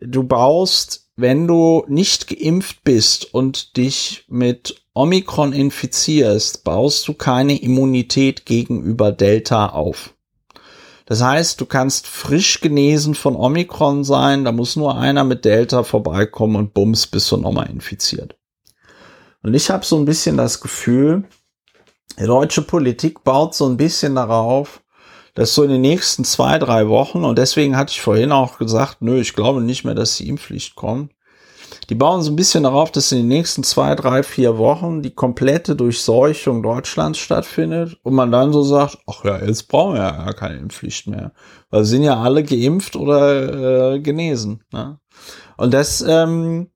du baust wenn du nicht geimpft bist und dich mit Omikron infizierst, baust du keine Immunität gegenüber Delta auf. Das heißt, du kannst frisch genesen von Omikron sein, da muss nur einer mit Delta vorbeikommen und bums, bist du nochmal infiziert. Und ich habe so ein bisschen das Gefühl, die deutsche Politik baut so ein bisschen darauf, dass so in den nächsten zwei, drei Wochen, und deswegen hatte ich vorhin auch gesagt, nö, ich glaube nicht mehr, dass die Impfpflicht kommt. Die bauen so ein bisschen darauf, dass in den nächsten zwei, drei, vier Wochen die komplette Durchseuchung Deutschlands stattfindet und man dann so sagt, ach ja, jetzt brauchen wir ja keine Impfpflicht mehr. Weil sind ja alle geimpft oder äh, genesen. Ne? Und das, ähm,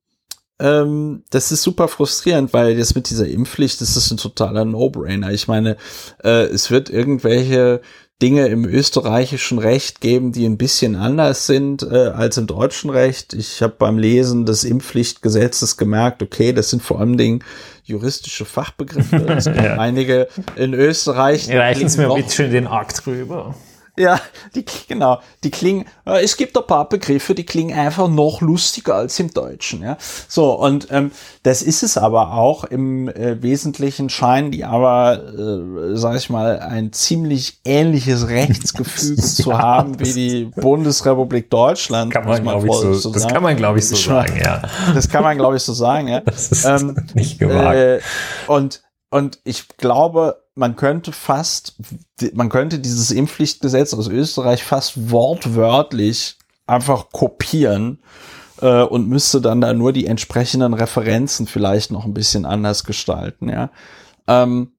ähm, das ist super frustrierend, weil jetzt mit dieser Impfpflicht, das ist ein totaler No-Brainer. Ich meine, äh, es wird irgendwelche Dinge im österreichischen Recht geben, die ein bisschen anders sind äh, als im deutschen Recht. Ich habe beim Lesen des Impfpflichtgesetzes gemerkt, okay, das sind vor allem Dingen juristische Fachbegriffe. Es gibt ja. einige in Österreich. Reichen Sie mir bitte schön den Akt rüber. Ja, die, genau, die klingen, äh, es gibt ein paar Begriffe, die klingen einfach noch lustiger als im Deutschen, ja. So, und ähm, das ist es aber auch. Im äh, Wesentlichen scheinen die aber, äh, sag ich mal, ein ziemlich ähnliches Rechtsgefühl ja, zu haben wie die Bundesrepublik Deutschland. Kann man, glaube ich, so, so das kann man, glaube ich, so sagen, ja. Das kann man, glaube ich, so sagen, ja. Das ist ähm, nicht gewagt. Äh, und, und ich glaube, man könnte fast, man könnte dieses Impfpflichtgesetz aus Österreich fast wortwörtlich einfach kopieren äh, und müsste dann da nur die entsprechenden Referenzen vielleicht noch ein bisschen anders gestalten, ja. Ähm,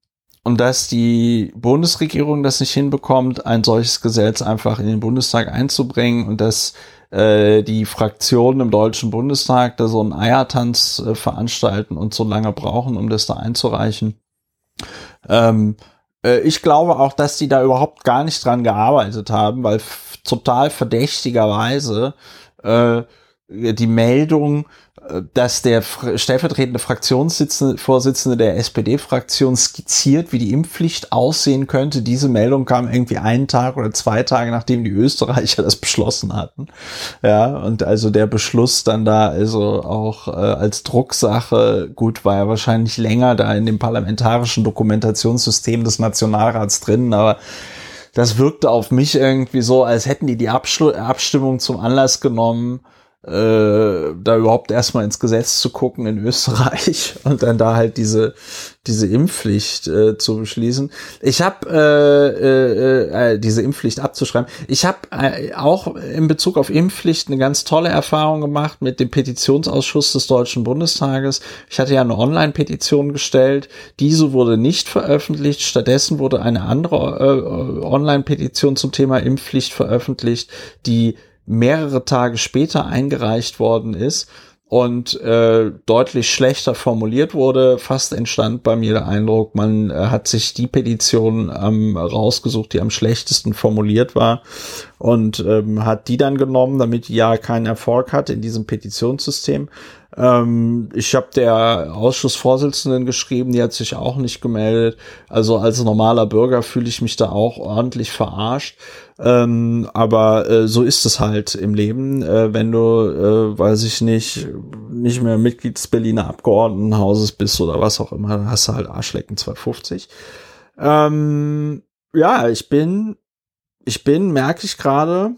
und dass die Bundesregierung das nicht hinbekommt, ein solches Gesetz einfach in den Bundestag einzubringen und dass äh, die Fraktionen im Deutschen Bundestag da so einen Eiertanz äh, veranstalten und so lange brauchen, um das da einzureichen ähm, äh, ich glaube auch, dass die da überhaupt gar nicht dran gearbeitet haben, weil total verdächtigerweise äh, die Meldung, äh, dass der stellvertretende Fraktionsvorsitzende der SPD-Fraktion skizziert, wie die Impfpflicht aussehen könnte. Diese Meldung kam irgendwie einen Tag oder zwei Tage, nachdem die Österreicher das beschlossen hatten. Ja, und also der Beschluss dann da also auch äh, als Drucksache, gut, war ja wahrscheinlich länger da in dem parlamentarischen Dokumentationssystem des Nationalrats drin, aber das wirkte auf mich irgendwie so, als hätten die die Abstimmung zum Anlass genommen, äh, da überhaupt erstmal ins Gesetz zu gucken in Österreich und dann da halt diese diese Impfpflicht äh, zu beschließen. Ich habe äh, äh, äh, diese Impfpflicht abzuschreiben. Ich habe äh, auch in Bezug auf Impfpflicht eine ganz tolle Erfahrung gemacht mit dem Petitionsausschuss des Deutschen Bundestages. Ich hatte ja eine Online-Petition gestellt. Diese wurde nicht veröffentlicht. Stattdessen wurde eine andere äh, Online-Petition zum Thema Impfpflicht veröffentlicht, die mehrere Tage später eingereicht worden ist und äh, deutlich schlechter formuliert wurde. Fast entstand bei mir der Eindruck, man äh, hat sich die Petition ähm, rausgesucht, die am schlechtesten formuliert war und ähm, hat die dann genommen, damit die ja keinen Erfolg hat in diesem Petitionssystem. Ähm, ich habe der Ausschussvorsitzenden geschrieben, die hat sich auch nicht gemeldet. Also als normaler Bürger fühle ich mich da auch ordentlich verarscht. Ähm, aber äh, so ist es halt im Leben. Äh, wenn du, äh, weiß ich nicht, nicht mehr Mitglied des Berliner Abgeordnetenhauses bist oder was auch immer, dann hast du halt Arschlecken 250. Ähm, ja, ich bin, ich bin, merke ich gerade,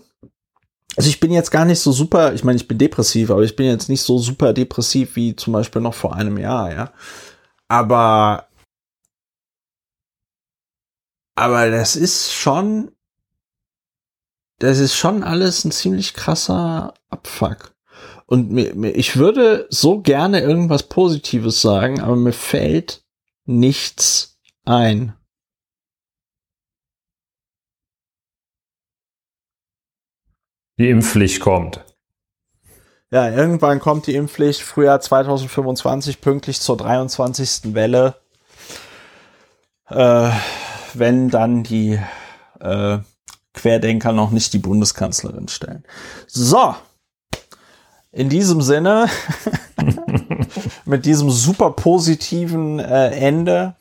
also ich bin jetzt gar nicht so super, ich meine, ich bin depressiv, aber ich bin jetzt nicht so super depressiv wie zum Beispiel noch vor einem Jahr, ja. Aber, aber das ist schon, das ist schon alles ein ziemlich krasser Abfuck. Und mir, mir, ich würde so gerne irgendwas Positives sagen, aber mir fällt nichts ein. Die Impfpflicht kommt. Ja, irgendwann kommt die Impfpflicht, Frühjahr 2025, pünktlich zur 23. Welle. Äh, wenn dann die äh, Querdenker noch nicht die Bundeskanzlerin stellen. So, in diesem Sinne, mit diesem super positiven äh, Ende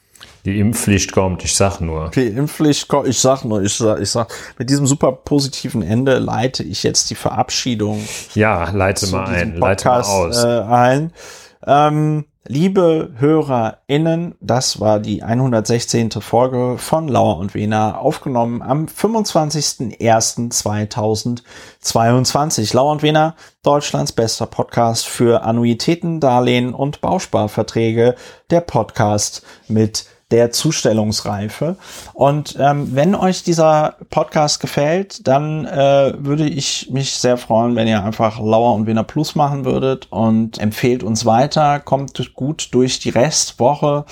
die Impfpflicht kommt, ich sag nur. Die Impfpflicht kommt, ich sag nur, ich sag, ich sag, mit diesem super positiven Ende leite ich jetzt die Verabschiedung. Ja, leite mal ein, leite mal aus. Äh, ein. Ähm, liebe HörerInnen, das war die 116. Folge von Lauer und Wena, aufgenommen am 25.01.2022. Lauer und Wena, Deutschlands bester Podcast für Annuitäten, Darlehen und Bausparverträge. Der Podcast mit der Zustellungsreife. Und ähm, wenn euch dieser Podcast gefällt, dann äh, würde ich mich sehr freuen, wenn ihr einfach Lauer und Winner Plus machen würdet und empfehlt uns weiter, kommt gut durch die Restwoche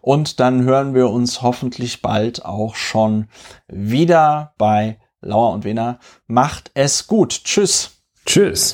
und dann hören wir uns hoffentlich bald auch schon wieder bei Lauer und Winner. Macht es gut. Tschüss. Tschüss.